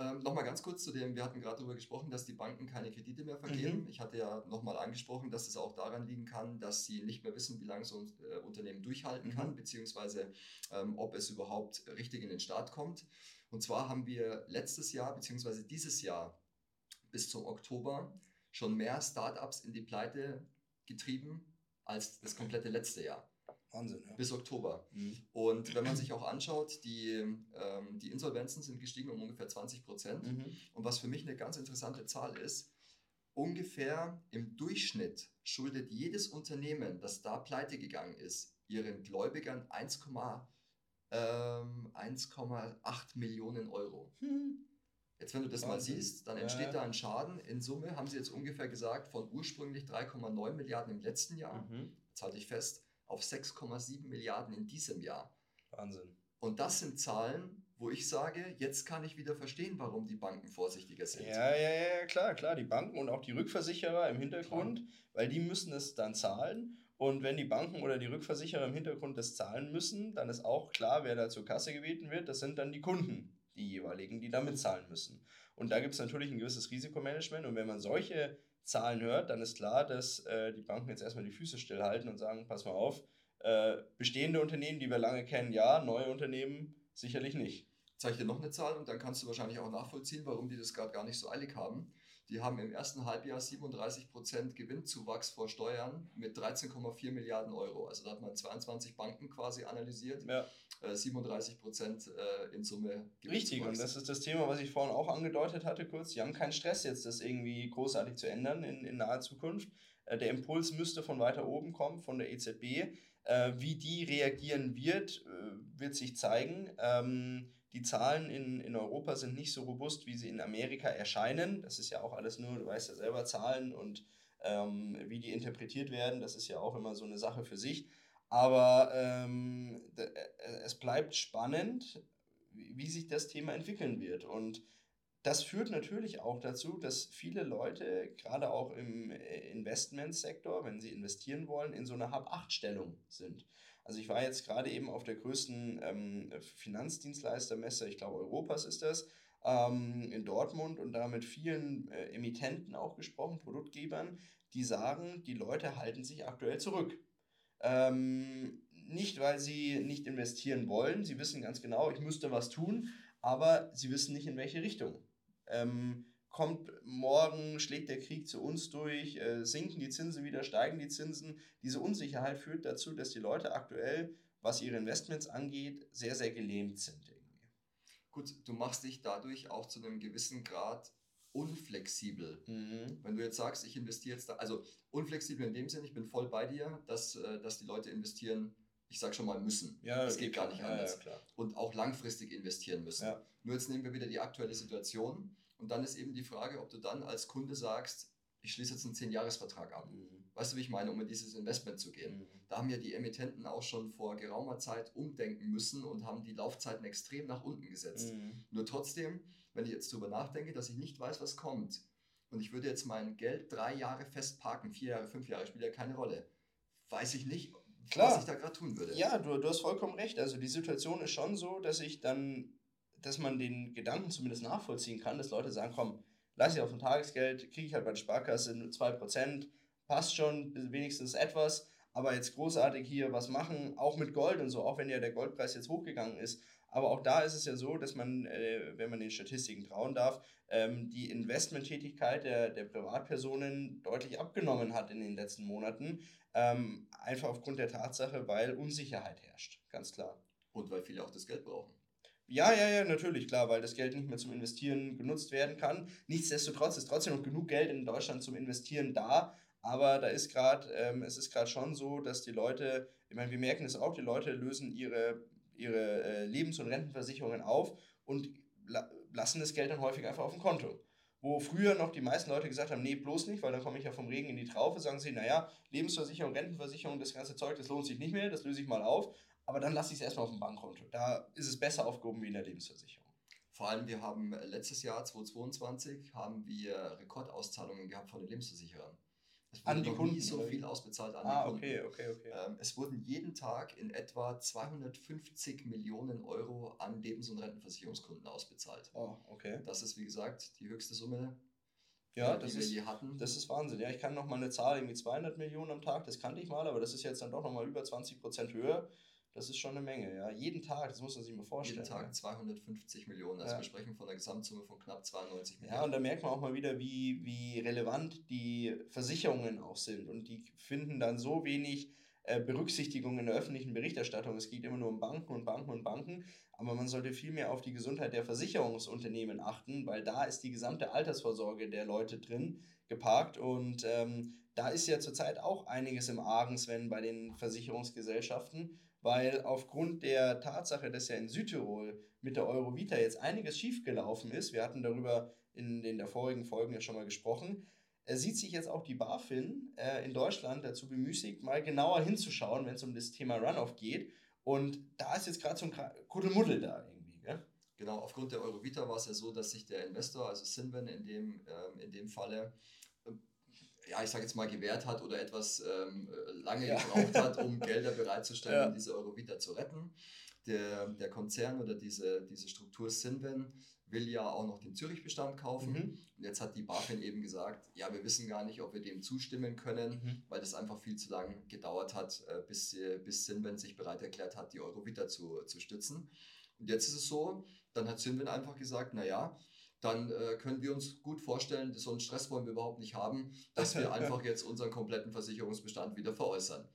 Ähm, nochmal ganz kurz zu dem, wir hatten gerade darüber gesprochen, dass die Banken keine Kredite mehr vergeben. Mhm. Ich hatte ja nochmal angesprochen, dass es auch daran liegen kann, dass sie nicht mehr wissen, wie lange so ein äh, Unternehmen durchhalten mhm. kann, beziehungsweise ähm, ob es überhaupt richtig in den Start kommt. Und zwar haben wir letztes Jahr, beziehungsweise dieses Jahr bis zum Oktober schon mehr Startups in die Pleite getrieben als das komplette letzte Jahr. Wahnsinn, ja. Bis Oktober. Mhm. Und wenn man sich auch anschaut, die, ähm, die Insolvenzen sind gestiegen um ungefähr 20 Prozent. Mhm. Und was für mich eine ganz interessante Zahl ist, ungefähr im Durchschnitt schuldet jedes Unternehmen, das da pleite gegangen ist, ihren Gläubigern 1,8 ähm, Millionen Euro. Mhm. Jetzt, wenn du das Wahnsinn. mal siehst, dann entsteht ja. da ein Schaden. In Summe haben sie jetzt ungefähr gesagt, von ursprünglich 3,9 Milliarden im letzten Jahr, mhm. jetzt halte ich fest, auf 6,7 Milliarden in diesem Jahr. Wahnsinn. Und das sind Zahlen, wo ich sage, jetzt kann ich wieder verstehen, warum die Banken vorsichtiger sind. Ja, ja, ja, klar, klar. Die Banken und auch die Rückversicherer im Hintergrund, klar. weil die müssen es dann zahlen. Und wenn die Banken oder die Rückversicherer im Hintergrund das zahlen müssen, dann ist auch klar, wer da zur Kasse gebeten wird. Das sind dann die Kunden, die jeweiligen, die da mitzahlen müssen. Und da gibt es natürlich ein gewisses Risikomanagement. Und wenn man solche Zahlen hört, dann ist klar, dass äh, die Banken jetzt erstmal die Füße stillhalten und sagen, pass mal auf, äh, bestehende Unternehmen, die wir lange kennen, ja, neue Unternehmen sicherlich nicht. Zeige ich dir noch eine Zahl und dann kannst du wahrscheinlich auch nachvollziehen, warum die das gerade gar nicht so eilig haben. Die haben im ersten Halbjahr 37% Gewinnzuwachs vor Steuern mit 13,4 Milliarden Euro. Also da hat man 22 Banken quasi analysiert. Ja. 37 äh, Prozent äh, in Summe Richtig, und das ist das Thema, was ich vorhin auch angedeutet hatte kurz. Die haben keinen Stress jetzt, das irgendwie großartig zu ändern in, in naher Zukunft. Äh, der Impuls müsste von weiter oben kommen, von der EZB. Wie die reagieren wird, wird sich zeigen. Die Zahlen in, in Europa sind nicht so robust, wie sie in Amerika erscheinen. Das ist ja auch alles nur, du weißt ja selber, Zahlen und ähm, wie die interpretiert werden. Das ist ja auch immer so eine Sache für sich. Aber ähm, äh, es bleibt spannend, wie, wie sich das Thema entwickeln wird. Und das führt natürlich auch dazu, dass viele Leute, gerade auch im äh, Investmentsektor, wenn sie investieren wollen, in so einer Hab-8-Stellung sind. Also ich war jetzt gerade eben auf der größten ähm, Finanzdienstleistermesse, ich glaube Europas ist das, ähm, in Dortmund und da mit vielen äh, Emittenten auch gesprochen, Produktgebern, die sagen, die Leute halten sich aktuell zurück. Ähm, nicht, weil sie nicht investieren wollen, sie wissen ganz genau, ich müsste was tun, aber sie wissen nicht, in welche Richtung. Ähm, kommt morgen, schlägt der Krieg zu uns durch, äh, sinken die Zinsen wieder, steigen die Zinsen. Diese Unsicherheit führt dazu, dass die Leute aktuell, was ihre Investments angeht, sehr, sehr gelähmt sind. Irgendwie. Gut, du machst dich dadurch auch zu einem gewissen Grad unflexibel. Mhm. Wenn du jetzt sagst, ich investiere jetzt da, also unflexibel in dem Sinne, ich bin voll bei dir, dass, äh, dass die Leute investieren, ich sag schon mal müssen. Ja, das geht gar nicht anders. Ja, ja, und auch langfristig investieren müssen. Ja. Nur jetzt nehmen wir wieder die aktuelle Situation und dann ist eben die Frage, ob du dann als Kunde sagst, ich schließe jetzt einen 10-Jahres-Vertrag ab. Mhm. Weißt du, wie ich meine, um in dieses Investment zu gehen? Mhm. Da haben ja die Emittenten auch schon vor geraumer Zeit umdenken müssen und haben die Laufzeiten extrem nach unten gesetzt. Mhm. Nur trotzdem, wenn ich jetzt darüber nachdenke, dass ich nicht weiß, was kommt und ich würde jetzt mein Geld drei Jahre festparken, vier Jahre, fünf Jahre, spielt ja keine Rolle, weiß ich nicht, Klar. was ich da gerade tun würde. Ja, du, du hast vollkommen recht. Also die Situation ist schon so, dass ich dann dass man den Gedanken zumindest nachvollziehen kann, dass Leute sagen, komm, lass ich auf ein Tagesgeld, kriege ich halt bei der Sparkasse 2%, passt schon, wenigstens etwas, aber jetzt großartig hier was machen, auch mit Gold und so, auch wenn ja der Goldpreis jetzt hochgegangen ist. Aber auch da ist es ja so, dass man, äh, wenn man den Statistiken trauen darf, ähm, die Investmenttätigkeit der, der Privatpersonen deutlich abgenommen hat in den letzten Monaten. Ähm, einfach aufgrund der Tatsache, weil Unsicherheit herrscht, ganz klar. Und weil viele auch das Geld brauchen. Ja, ja, ja, natürlich, klar, weil das Geld nicht mehr zum Investieren genutzt werden kann. Nichtsdestotrotz ist trotzdem noch genug Geld in Deutschland zum Investieren da. Aber da ist gerade, ähm, es ist gerade schon so, dass die Leute, ich meine, wir merken es auch, die Leute lösen ihre, ihre äh, Lebens- und Rentenversicherungen auf und la lassen das Geld dann häufig einfach auf dem Konto. Wo früher noch die meisten Leute gesagt haben, nee, bloß nicht, weil dann komme ich ja vom Regen in die Traufe, sagen sie, naja, Lebensversicherung, Rentenversicherung, das ganze Zeug, das lohnt sich nicht mehr, das löse ich mal auf aber dann lasse ich es erstmal auf dem Bankkonto. Da ist es besser aufgehoben wie in der Lebensversicherung. Vor allem, wir haben letztes Jahr, 2022, haben wir Rekordauszahlungen gehabt von den Lebensversicherern. Es wurde an die noch Kunden, nie so viel ausbezahlt an ah, die Kunden. Okay, okay, okay. Ähm, es wurden jeden Tag in etwa 250 Millionen Euro an Lebens- und Rentenversicherungskunden ausbezahlt. Oh, okay. Das ist, wie gesagt, die höchste Summe, ja, die wir ist, je hatten. Das ist Wahnsinn. Ja, ich kann noch mal eine Zahl, irgendwie 200 Millionen am Tag, das kannte ich mal, aber das ist jetzt dann doch noch mal über 20 Prozent höher. Das ist schon eine Menge, ja. Jeden Tag, das muss man sich mal vorstellen. Jeden Tag 250 Millionen. Also ja. wir sprechen von einer Gesamtsumme von knapp 92 Millionen. Ja, und da merkt man auch mal wieder, wie, wie relevant die Versicherungen auch sind. Und die finden dann so wenig äh, Berücksichtigung in der öffentlichen Berichterstattung. Es geht immer nur um Banken und Banken und Banken. Aber man sollte viel mehr auf die Gesundheit der Versicherungsunternehmen achten, weil da ist die gesamte Altersvorsorge der Leute drin geparkt. Und ähm, da ist ja zurzeit auch einiges im Argen, Sven, bei den Versicherungsgesellschaften weil aufgrund der Tatsache, dass ja in Südtirol mit der Eurovita jetzt einiges schiefgelaufen ist, wir hatten darüber in den vorigen Folgen ja schon mal gesprochen, äh, sieht sich jetzt auch die BaFin äh, in Deutschland dazu bemüßigt, mal genauer hinzuschauen, wenn es um das Thema Runoff geht. Und da ist jetzt gerade so ein Kuddelmuddel da irgendwie. Gell? Genau, aufgrund der Eurovita war es ja so, dass sich der Investor, also Sinven in dem, ähm, in dem Falle, ja, ich sage jetzt mal, gewährt hat oder etwas ähm, lange ja. gebraucht hat, um Gelder bereitzustellen, ja. um diese Eurovita zu retten. Der, der Konzern oder diese, diese Struktur Sinven will ja auch noch den Zürich-Bestand kaufen. Mhm. Und jetzt hat die BaFin eben gesagt, ja, wir wissen gar nicht, ob wir dem zustimmen können, mhm. weil das einfach viel zu lange gedauert hat, äh, bis, bis Sinven sich bereit erklärt hat, die Eurovita zu, zu stützen. Und jetzt ist es so, dann hat Sinven einfach gesagt, naja, dann äh, können wir uns gut vorstellen, so einen Stress wollen wir überhaupt nicht haben, dass wir einfach jetzt unseren kompletten Versicherungsbestand wieder veräußern.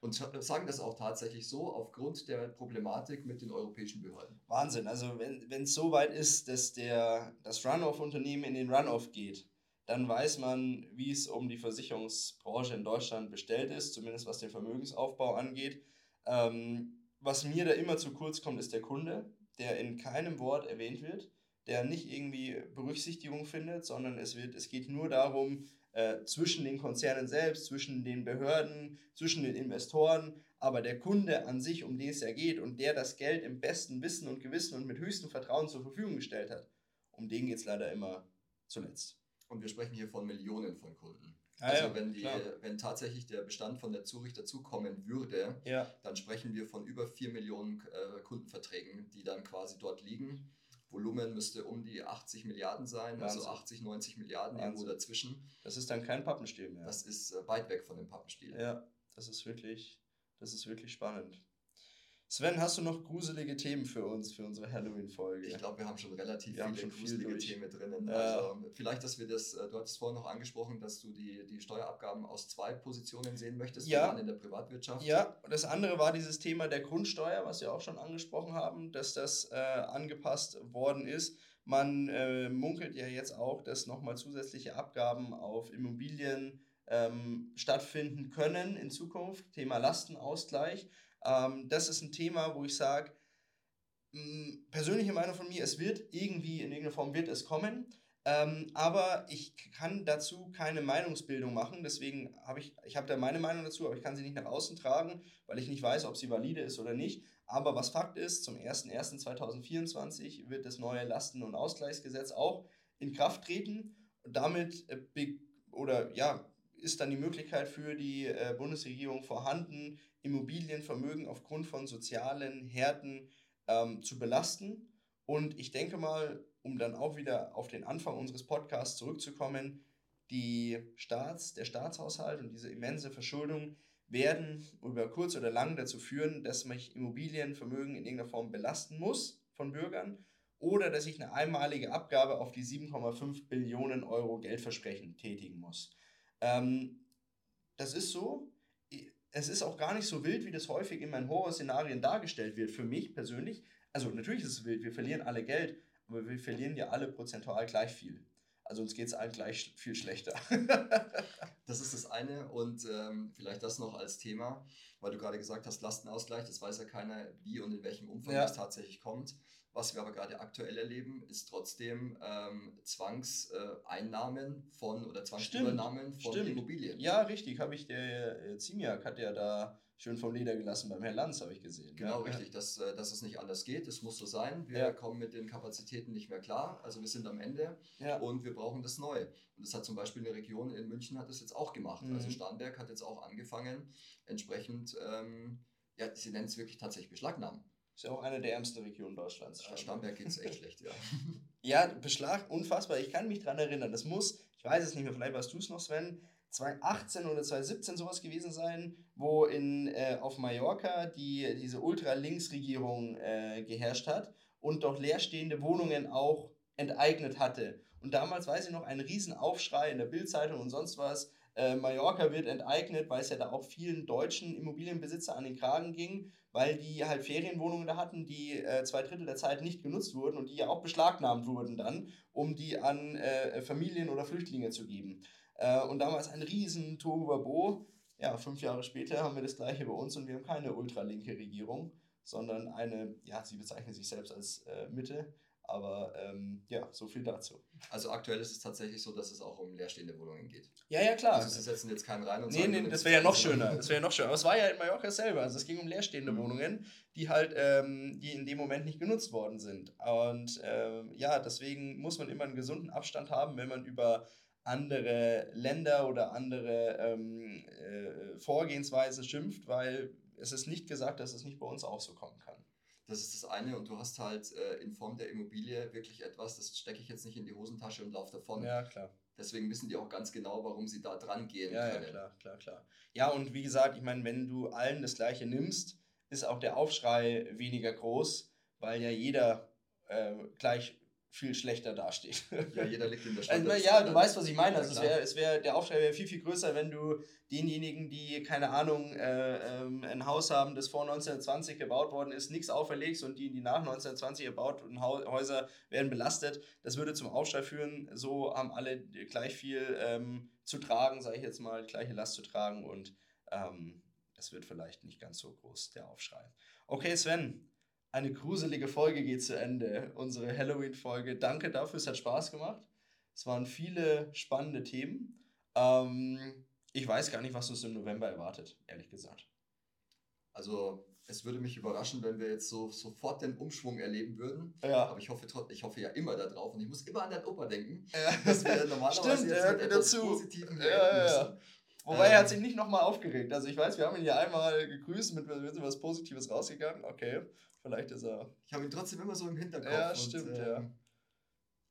Und sagen das auch tatsächlich so aufgrund der Problematik mit den europäischen Behörden. Wahnsinn, also wenn es so weit ist, dass der, das Run-Off-Unternehmen in den Run-Off geht, dann weiß man, wie es um die Versicherungsbranche in Deutschland bestellt ist, zumindest was den Vermögensaufbau angeht. Ähm, was mir da immer zu kurz kommt, ist der Kunde, der in keinem Wort erwähnt wird der nicht irgendwie Berücksichtigung findet, sondern es, wird, es geht nur darum, äh, zwischen den Konzernen selbst, zwischen den Behörden, zwischen den Investoren, aber der Kunde an sich, um den es ja geht und der das Geld im besten Wissen und Gewissen und mit höchstem Vertrauen zur Verfügung gestellt hat, um den geht es leider immer zuletzt. Und wir sprechen hier von Millionen von Kunden. Ah, also ja, wenn, die, wenn tatsächlich der Bestand von der Zurich dazukommen würde, ja. dann sprechen wir von über 4 Millionen äh, Kundenverträgen, die dann quasi dort liegen. Volumen müsste um die 80 Milliarden sein, also Wahnsinn. also 80, 90 Milliarden Wahnsinn. irgendwo dazwischen. Das ist dann kein Pappenstiel mehr. Das ist äh, weit weg von dem Pappenstiel. Ja, das ist wirklich, das ist wirklich spannend. Sven, hast du noch gruselige Themen für uns, für unsere Halloween-Folge? Ich glaube, wir haben schon relativ wir viele schon gruselige viel Themen drinnen. Ja. Also, vielleicht, dass wir das, äh, du hattest vorhin noch angesprochen, dass du die, die Steuerabgaben aus zwei Positionen sehen möchtest, ja. in der Privatwirtschaft. Ja, das andere war dieses Thema der Grundsteuer, was wir auch schon angesprochen haben, dass das äh, angepasst worden ist. Man äh, munkelt ja jetzt auch, dass nochmal zusätzliche Abgaben auf Immobilien ähm, stattfinden können in Zukunft. Thema Lastenausgleich. Ähm, das ist ein Thema, wo ich sage, mm, persönliche Meinung von mir, es wird irgendwie, in irgendeiner Form wird es kommen. Ähm, aber ich kann dazu keine Meinungsbildung machen. Deswegen habe ich, ich habe da meine Meinung dazu, aber ich kann sie nicht nach außen tragen, weil ich nicht weiß, ob sie valide ist oder nicht. Aber was Fakt ist, zum 01.01.2024 wird das neue Lasten- und Ausgleichsgesetz auch in Kraft treten. Damit äh, oder ja, ist dann die Möglichkeit für die äh, Bundesregierung vorhanden, Immobilienvermögen aufgrund von sozialen Härten ähm, zu belasten. Und ich denke mal, um dann auch wieder auf den Anfang unseres Podcasts zurückzukommen, die Staats, der Staatshaushalt und diese immense Verschuldung werden über kurz oder lang dazu führen, dass mich Immobilienvermögen in irgendeiner Form belasten muss von Bürgern oder dass ich eine einmalige Abgabe auf die 7,5 Billionen Euro Geldversprechen tätigen muss. Ähm, das ist so. Es ist auch gar nicht so wild, wie das häufig in meinen Horrorszenarien dargestellt wird. Für mich persönlich, also natürlich ist es wild, wir verlieren alle Geld, aber wir verlieren ja alle prozentual gleich viel. Also uns geht es allen gleich viel schlechter. das ist das eine und ähm, vielleicht das noch als Thema, weil du gerade gesagt hast, Lastenausgleich, das weiß ja keiner, wie und in welchem Umfang ja. das tatsächlich kommt. Was wir aber gerade aktuell erleben, ist trotzdem ähm, Zwangseinnahmen äh, von oder Zwangsübernahmen von Stimmt. Immobilien. Ja, richtig, habe ich der äh, Ziemiak hat ja da schön vom Leder gelassen beim Herrn Lanz, habe ich gesehen. Genau, ja. richtig, dass, äh, dass es nicht anders geht. Es muss so sein. Wir ja. kommen mit den Kapazitäten nicht mehr klar. Also wir sind am Ende ja. und wir brauchen das neu. Und das hat zum Beispiel eine Region in München hat das jetzt auch gemacht. Mhm. Also Starnberg hat jetzt auch angefangen, entsprechend, ähm, ja, sie nennen es wirklich tatsächlich Beschlagnahmen. Ist ja auch eine der ärmsten Regionen Deutschlands. Starnberg, Starnberg geht es echt schlecht, ja. ja, Beschlag, unfassbar. Ich kann mich daran erinnern. Das muss, ich weiß es nicht mehr, vielleicht weißt du es noch, Sven, 2018 oder 2017 sowas gewesen sein, wo in, äh, auf Mallorca die, diese Ultralinksregierung äh, geherrscht hat und doch leerstehende Wohnungen auch enteignet hatte. Und damals weiß ich noch, ein Riesenaufschrei in der Bildzeitung und sonst was. Äh, Mallorca wird enteignet, weil es ja da auch vielen deutschen Immobilienbesitzer an den Kragen ging, weil die halt Ferienwohnungen da hatten, die äh, zwei Drittel der Zeit nicht genutzt wurden und die ja auch beschlagnahmt wurden dann, um die an äh, Familien oder Flüchtlinge zu geben. Äh, und damals ein riesen Tohuwabo. Ja, fünf Jahre später haben wir das gleiche bei uns und wir haben keine ultralinke Regierung, sondern eine, ja, sie bezeichnen sich selbst als äh, Mitte, aber ähm, ja, so viel dazu. Also aktuell ist es tatsächlich so, dass es auch um leerstehende Wohnungen geht. Ja, ja, klar. Also sie setzen jetzt keinen rein und nee, sagen... Nee, nee, das wäre ja noch schöner. Das wäre ja noch schöner. Aber es war ja in Mallorca selber. Also es ging um leerstehende mhm. Wohnungen, die halt, ähm, die in dem Moment nicht genutzt worden sind. Und ähm, ja, deswegen muss man immer einen gesunden Abstand haben, wenn man über andere Länder oder andere ähm, äh, Vorgehensweisen schimpft, weil es ist nicht gesagt, dass es nicht bei uns auch so kommen kann. Das ist das eine und du hast halt äh, in Form der Immobilie wirklich etwas, das stecke ich jetzt nicht in die Hosentasche und laufe davon. Ja, klar. Deswegen wissen die auch ganz genau, warum sie da dran gehen ja, können. Ja, klar, klar, klar. Ja, und wie gesagt, ich meine, wenn du allen das Gleiche nimmst, ist auch der Aufschrei weniger groß, weil ja jeder äh, gleich viel schlechter dasteht. Ja, jeder liegt in der Stadt. Also, ja, du weißt, was ich meine. Also es wär, es wär, der Aufschrei wäre viel, viel größer, wenn du denjenigen, die, keine Ahnung, äh, ähm, ein Haus haben, das vor 1920 gebaut worden ist, nichts auferlegst und die, die nach 1920 erbauten Häuser werden belastet. Das würde zum Aufschrei führen. So haben alle gleich viel ähm, zu tragen, sage ich jetzt mal, gleiche Last zu tragen und ähm, es wird vielleicht nicht ganz so groß, der Aufschrei. Okay, Sven, eine gruselige Folge geht zu Ende. Unsere Halloween-Folge. Danke dafür, es hat Spaß gemacht. Es waren viele spannende Themen. Ähm, ich weiß gar nicht, was uns im November erwartet, ehrlich gesagt. Also, es würde mich überraschen, wenn wir jetzt so sofort den Umschwung erleben würden. Ja. Aber ich hoffe, ich hoffe ja immer darauf und ich muss immer an deinen Opa denken, ja. dass wir normalerweise Stimmt, jetzt mit etwas dazu. Positivem ja, ja, ja. Wobei ähm, er hat sich nicht nochmal aufgeregt. Also ich weiß, wir haben ihn ja einmal gegrüßt, mit, mit was Positives rausgegangen. Okay, Vielleicht ist er. Ich habe ihn trotzdem immer so im Hinterkopf. Ja, stimmt, und, äh, ja.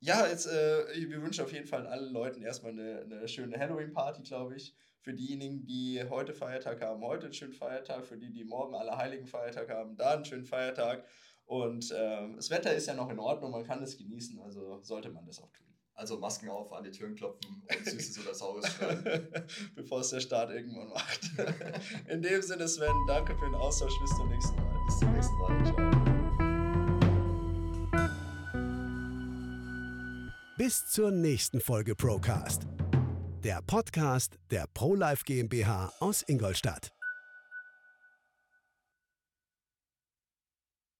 Ja, jetzt, äh, wir wünschen auf jeden Fall allen Leuten erstmal eine, eine schöne Halloween-Party, glaube ich. Für diejenigen, die heute Feiertag haben, heute einen schönen Feiertag. Für die, die morgen alle Heiligen Feiertag haben, da einen schönen Feiertag. Und ähm, das Wetter ist ja noch in Ordnung, man kann es genießen, also sollte man das auch tun. Also Masken auf, an die Türen klopfen und Süßes oder Saures schreiben. Bevor es der Staat irgendwann macht. In dem Sinne, Sven, danke für den Austausch. Bis zum nächsten Mal. Bis zum nächsten Mal. Ciao. Bis zur nächsten Folge Procast. Der Podcast der ProLife GmbH aus Ingolstadt.